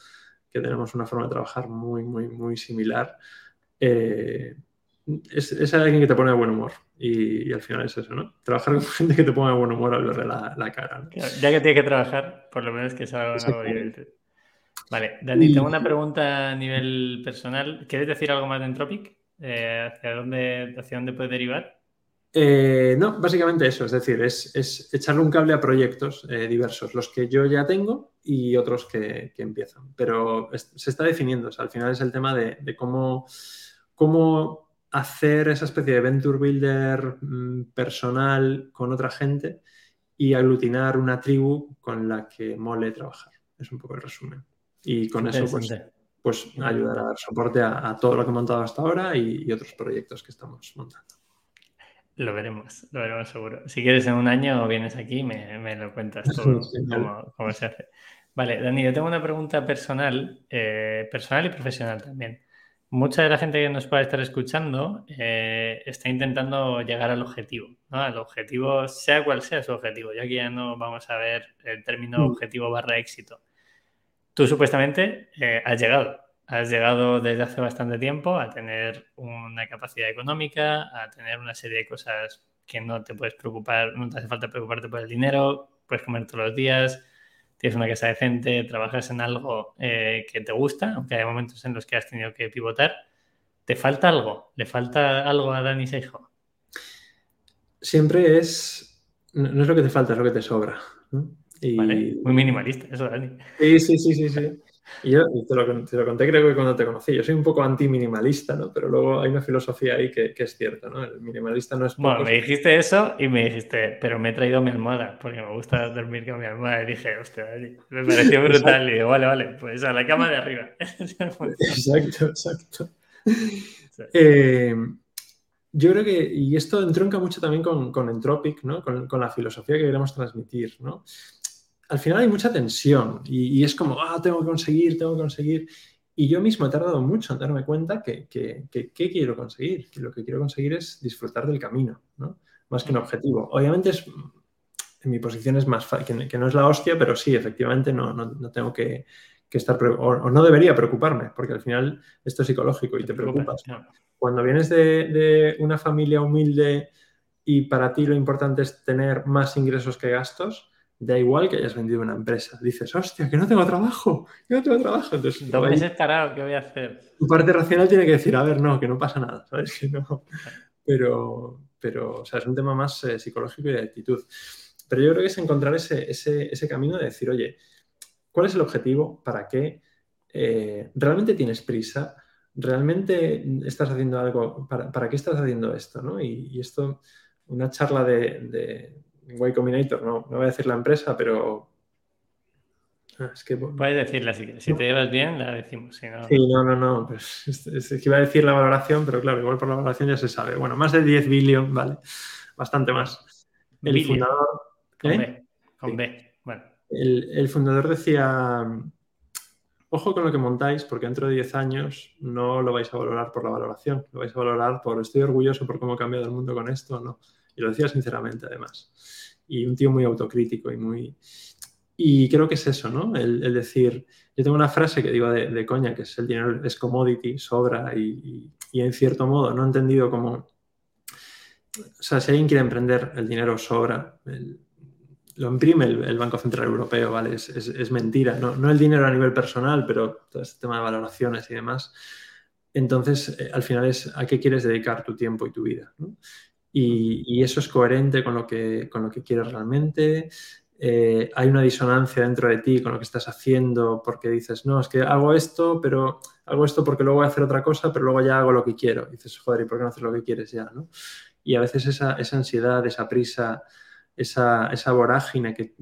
que tenemos una forma de trabajar muy, muy, muy similar. Eh, es, alguien que te pone de buen humor. Y, al final es eso, ¿no? Trabajar con gente que te ponga de buen humor al verle la, cara. ya que tiene que trabajar, por lo menos que sea algo divertido. Vale, Dani, tengo una pregunta a nivel personal. ¿Quieres decir algo más de Entropic? Eh, ¿hacia, dónde, ¿Hacia dónde puede derivar? Eh, no, básicamente eso, es decir, es, echarle un cable a proyectos eh, diversos, los que yo ya tengo y otros que, empiezan. Pero se está definiendo, al final es el tema de, cómo, cómo hacer esa especie de venture builder mm, personal con otra gente y aglutinar una tribu con la que mole trabajar. Es un poco el resumen. Y con eso, pues, pues ayudar a dar soporte a, todo lo que he montado hasta ahora y, otros proyectos que estamos montando. Lo veremos, lo veremos seguro. Si quieres en un año vienes aquí me, me lo cuentas todo, cómo, se hace. Vale, Dani, yo tengo una pregunta personal, eh, personal y profesional también. Mucha de la gente que nos pueda estar escuchando eh, está intentando llegar al objetivo, ¿no? Al objetivo, sea cual sea su objetivo. Ya que ya no vamos a ver el término mm. objetivo barra éxito. Tú supuestamente eh, has llegado, has llegado desde hace bastante tiempo a tener una capacidad económica, a tener una serie de cosas que no te puedes preocupar, no te hace falta preocuparte por el dinero, puedes comer todos los días, tienes una casa decente, trabajas en algo eh, que te gusta, aunque hay momentos en los que has tenido que pivotar. ¿Te falta algo? ¿Le falta algo a Dani Seijo? Siempre es, no es lo que te falta, es lo que te sobra. ¿no? Muy minimalista, eso, Dani. Sí, sí, sí, sí, sí. Y yo te lo, te lo, conté creo que cuando te conocí, yo soy un poco anti-minimalista, ¿no? Pero luego hay una filosofía ahí que, que es cierta, ¿no? El minimalista no es... Bueno, me dijiste eso y me dijiste, pero me he traído mi almohada, porque me gusta dormir con mi almohada. Y dije, hostia, me pareció brutal. y digo, vale, vale, pues a la cama de arriba. exacto, exacto. Eh, yo creo que, y esto entronca mucho también con, con Entropic, ¿no? Con, con la filosofía que queremos transmitir, ¿no? Al final hay mucha tensión y, es como, ah, tengo que conseguir, tengo que conseguir. Y yo mismo he tardado mucho en darme cuenta que, que, quiero conseguir. Que lo que quiero conseguir es disfrutar del camino, ¿no? Más que un objetivo. Obviamente es, en mi posición es más fácil, que, no es la hostia, pero sí, efectivamente no, no, tengo que, estar, o, no debería preocuparme, porque al final esto es psicológico y te, preocupas. Cuando vienes de, de una familia humilde y para ti lo importante es tener más ingresos que gastos, da igual que hayas vendido una empresa. Dices, hostia, que no tengo trabajo, que no tengo trabajo. Entonces, parado, ¿qué voy a hacer? Tu parte racional tiene que decir, a ver, no, que no pasa nada, ¿sabes? Que no. Pero, pero o sea, es un tema más eh, psicológico y de actitud. Pero yo creo que es encontrar ese, ese, ese camino de decir, oye, ¿cuál es el objetivo? ¿Para qué? Eh, ¿Realmente tienes prisa? ¿Realmente estás haciendo algo? ¿Para, para qué estás haciendo esto? ¿no? Y, esto, una charla de Y Combinator, no, no voy a decir la empresa, pero ah, es que... Puedes decirla si Si te llevas bien, la decimos. Si no... Sí, no, no, no. Pues es, que iba a decir la valoración, pero claro, igual por la valoración ya se sabe. Bueno, más de 10 billion, vale. Bastante más. El fundador. Con ¿eh? B. Con B. Bueno. El, el, fundador decía. Ojo con lo que montáis, porque dentro de 10 años no lo vais a valorar por la valoración, lo vais a valorar por estoy orgulloso por cómo ha cambiado el mundo con esto, ¿no? Y lo decía sinceramente, además. Y un tío muy autocrítico y muy... Y creo que es eso, ¿no? El, decir, yo tengo una frase que digo de, coña, que es el dinero es commodity, sobra y, en cierto modo no he entendido cómo... O sea, si alguien quiere emprender, el dinero sobra. lo imprime el, Banco Central Europeo, ¿vale? Es, mentira. No, no, el dinero a nivel personal, pero todo este tema de valoraciones y demás. Entonces, eh, al final es a qué quieres dedicar tu tiempo y tu vida. ¿no? Y, eso es coherente con lo que, con lo que quieres realmente. Eh, hay una disonancia dentro de ti con lo que estás haciendo porque dices, no, es que hago esto, pero hago esto porque luego voy a hacer otra cosa, pero luego ya hago lo que quiero. Y dices, joder, ¿y por qué no haces lo que quieres ya? ¿no? Y a veces esa, esa ansiedad, esa prisa, esa, esa vorágine que,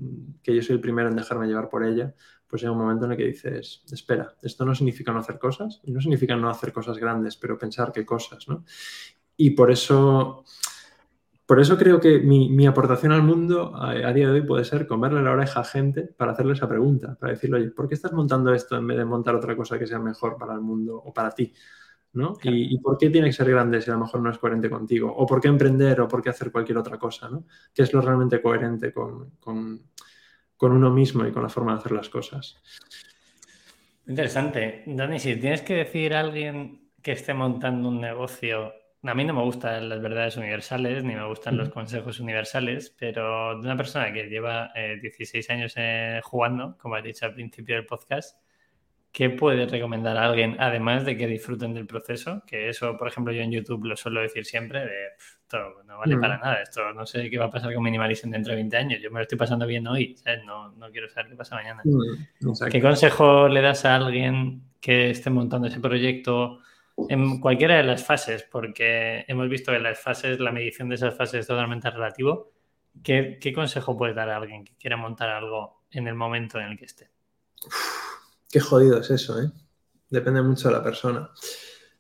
que, yo soy el primero en dejarme llevar por ella, pues llega un momento en el que dices, espera, esto no significa no hacer cosas, y no significa no hacer cosas grandes, pero pensar qué cosas, ¿no? Y por eso por eso creo que mi, aportación al mundo a, día de hoy puede ser comerle la oreja a gente para hacerle esa pregunta, para decirle, oye, ¿por qué estás montando esto en vez de montar otra cosa que sea mejor para el mundo o para ti? ¿no? Y, por qué tiene que ser grande si a lo mejor no es coherente contigo? ¿O por qué emprender o por qué hacer cualquier otra cosa? ¿no? ¿Qué es lo realmente coherente con, uno mismo y con la forma de hacer las cosas? Interesante. Dani, si tienes que decir a alguien que esté montando un negocio a mí no me gustan las verdades universales ni me gustan los consejos universales, pero de una persona que lleva 16 años jugando, como has dicho al principio del podcast, ¿qué puedes recomendar a alguien, además de que disfruten del proceso? Que eso, por ejemplo, yo en YouTube lo suelo decir siempre, de esto no vale para nada, esto no sé qué va a pasar con Minimalism dentro de 20 años, yo me lo estoy pasando bien hoy, No, no quiero saber qué pasa mañana. Mm, ¿Qué consejo le das a alguien que esté montando ese proyecto en cualquiera de las fases? Porque hemos visto que las fases, la medición de esas fases es totalmente relativo. ¿Qué, qué consejo puedes dar a alguien que quiera montar algo en el momento en el que esté? Qué jodido es eso, ¿eh? Depende mucho de la persona.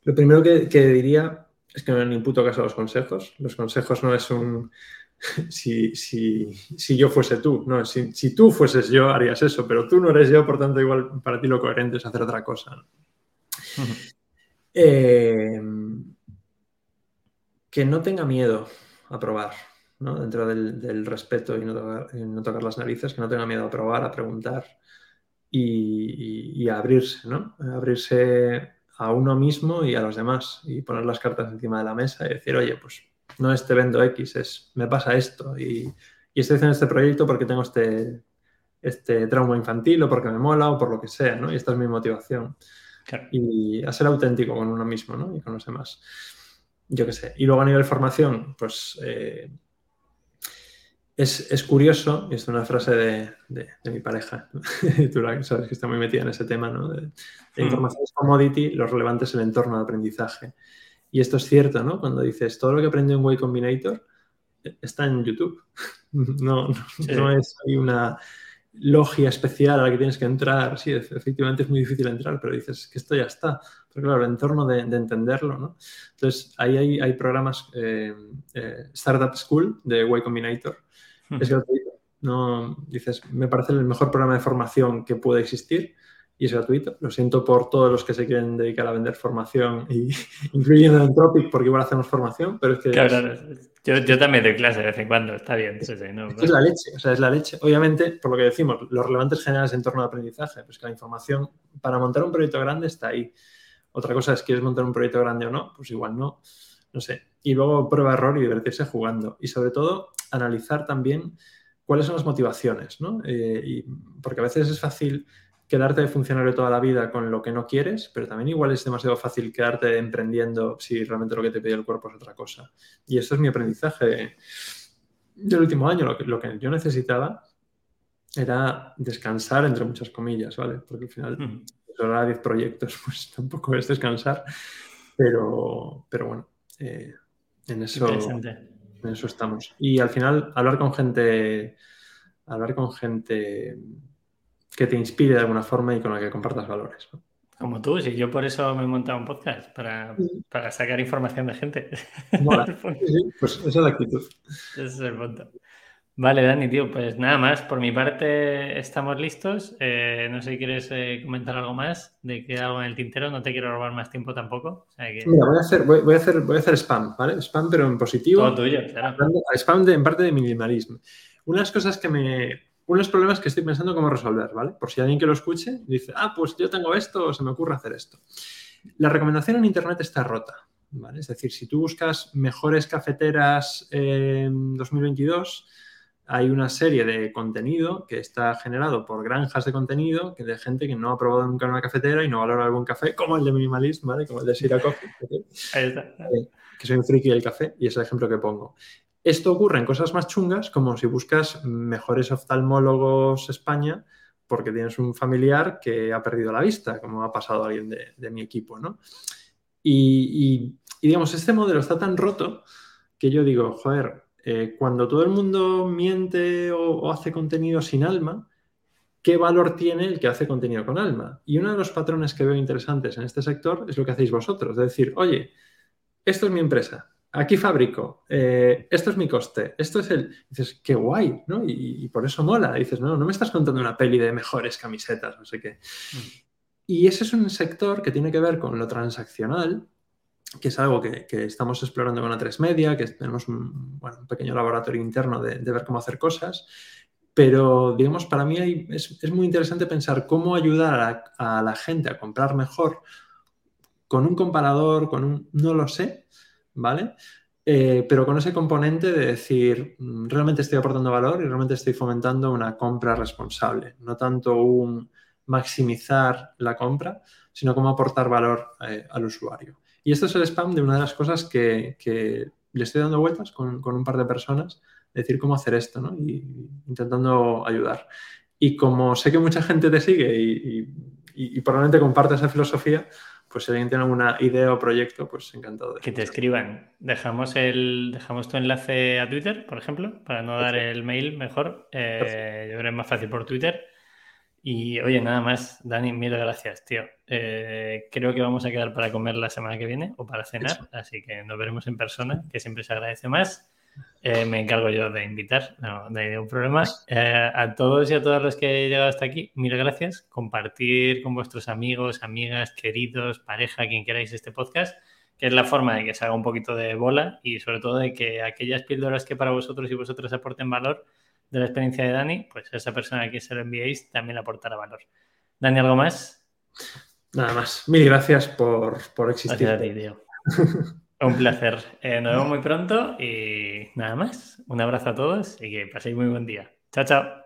Lo primero que, diría es que no hay ni puto caso a los consejos. Los consejos no es un... Si, si, yo fuese tú, no, si, si, tú fueses yo harías eso, pero tú no eres yo, por tanto igual para ti lo coherente es hacer otra cosa. Eh, que no tenga miedo a probar, ¿no? dentro del, respeto y no, tocar, las narices, que no tenga miedo a probar, a preguntar, y, abrirse, ¿no? Abrirse a uno mismo y a los demás y poner las cartas encima de la mesa y decir, oye, pues no es te vendo X, es me pasa esto y, estoy haciendo este proyecto porque tengo este, este trauma infantil o porque me mola o por lo que sea. Y esta es mi motivación. Y a ser auténtico con uno mismo, ¿no? Y con los demás. Yo qué sé. Y luego a nivel formación, pues eh, es, curioso, y es una frase de, mi pareja, tú sabes que está muy metida en ese tema, ¿no? De, hmm. información es commodity, lo relevante es el entorno de aprendizaje. Y esto es cierto, ¿no? Cuando dices todo lo que aprendí en Way Combinator eh, está en YouTube. No, no, es una logia especial a la que tienes que entrar. Sí, efectivamente es muy difícil entrar, pero dices que esto ya está. Pero claro, el entorno de, entenderlo, ¿no? Entonces, ahí hay, programas, eh, eh, Startup School de Way Combinator, es gratuito. No, dices, me parece el mejor programa de formación que puede existir y es gratuito. Lo siento por todos los que se quieren dedicar a vender formación, y, incluyendo Entropic, porque igual hacemos formación, pero es que... Claro, Yo, yo, también doy clase de vez en cuando, está bien. Es la leche, o sea, es la leche. Obviamente, por lo que decimos, los relevantes generales en torno al aprendizaje, pues que la información para montar un proyecto grande está ahí. Otra cosa es, ¿quieres montar un proyecto grande o no? Pues igual no, no sé. Y luego prueba error y divertirse jugando. Y sobre todo, analizar también cuáles son las motivaciones, ¿no? Eh, y, porque a veces es fácil quedarte de funcionario toda la vida con lo que no quieres, pero también igual es demasiado fácil quedarte emprendiendo si realmente lo que te pide el cuerpo es otra cosa. Y esto es mi aprendizaje del último año. Lo que, lo que yo necesitaba era descansar, entre muchas comillas, ¿vale? Porque al final, uh 10 proyectos, pues tampoco es descansar, pero, pero bueno, eh, en eso en eso estamos. Y al final, hablar con gente, hablar con gente que te inspire de alguna forma y con la que compartas valores. Como tú, si yo por eso me he montado un podcast, para, sacar información de gente. pues esa es la actitud. Ese es el punto. Vale, Dani, tío, pues nada más. Por mi parte estamos listos. Eh, no sé si quieres eh, comentar algo más, de que algo en el tintero. No te quiero robar más tiempo tampoco. Mira, voy a, hacer, voy, a hacer, voy a hacer spam, ¿vale? Spam, pero en positivo. Todo tuyo, claro. Spam de, en parte de minimalismo. Unas cosas que me... Unos problemas que estoy pensando cómo resolver, ¿vale? Por si alguien que lo escuche dice, ah, pues yo tengo esto se me ocurre hacer esto. La recomendación en Internet está rota, ¿vale? Es decir, si tú buscas mejores cafeteras en 2022 hay una serie de contenido que está generado por granjas de contenido que de gente que no ha probado nunca una cafetera y no valora algún café, como el de Minimalism, ¿vale? Como el de Sira Coffee. Eh, que soy un friki del café y es el ejemplo que pongo. Esto ocurre en cosas más chungas, como si buscas mejores oftalmólogos España porque tienes un familiar que ha perdido la vista, como ha pasado a alguien de, mi equipo, ¿no? y, digamos, este modelo está tan roto que yo digo, joder, eh, cuando todo el mundo miente o, hace contenido sin alma, ¿qué valor tiene el que hace contenido con alma? Y uno de los patrones que veo interesantes en este sector es lo que hacéis vosotros, de decir, oye, esto es mi empresa, aquí fabrico, eh, esto es mi coste, esto es el... dices, qué guay, ¿no? Y, por eso mola. dices, no, no me estás contando una peli de mejores camisetas, no sé qué. Mm. Y ese es un sector que tiene que ver con lo transaccional que es algo que, estamos explorando con A3 Media, que tenemos un, pequeño laboratorio interno de, ver cómo hacer cosas. Pero, digamos, para mí es, muy interesante pensar cómo ayudar a, la gente a comprar mejor con un comparador, con un, no lo sé, ¿vale? Eh, pero con ese componente de decir, mm, realmente estoy aportando valor y realmente estoy fomentando una compra responsable, no tanto un maximizar la compra, sino cómo aportar valor eh, al usuario. Y esto es el spam de una de las cosas que, le estoy dando vueltas con, un par de personas, decir cómo hacer esto, ¿no? Y intentando ayudar. Y como sé que mucha gente te sigue y, y probablemente comparte esa filosofía, pues si alguien tiene alguna idea o proyecto, pues encantado. De que te escriban. Dejamos el, dejamos tu enlace a Twitter, por ejemplo, para no dar el mail mejor. Eh, yo creo que es más fácil por Twitter. Y oye, nada más, Dani, mil gracias, tío. Eh, creo que vamos a quedar para comer la semana que viene o para cenar, así que nos veremos en persona, que siempre se agradece más. Eh, me encargo yo de invitar, no, hay ningún problema. Eh, a todos y a todas los que he llegado hasta aquí, mil gracias. Compartir con vuestros amigos, amigas, queridos, pareja, quien queráis este podcast, que es la forma de que se haga un poquito de bola y sobre todo de que aquellas píldoras que para vosotros y vosotros aporten valor de la experiencia de Dani, pues esa persona a quien se lo enviéis también aportará valor. Dani, ¿algo más? Nada más. Mil gracias por, por existir. Gracias a ti, tío. Un placer. Eh, nos vemos muy pronto y nada más. Un abrazo a todos y que paséis muy buen día. Chao, chao.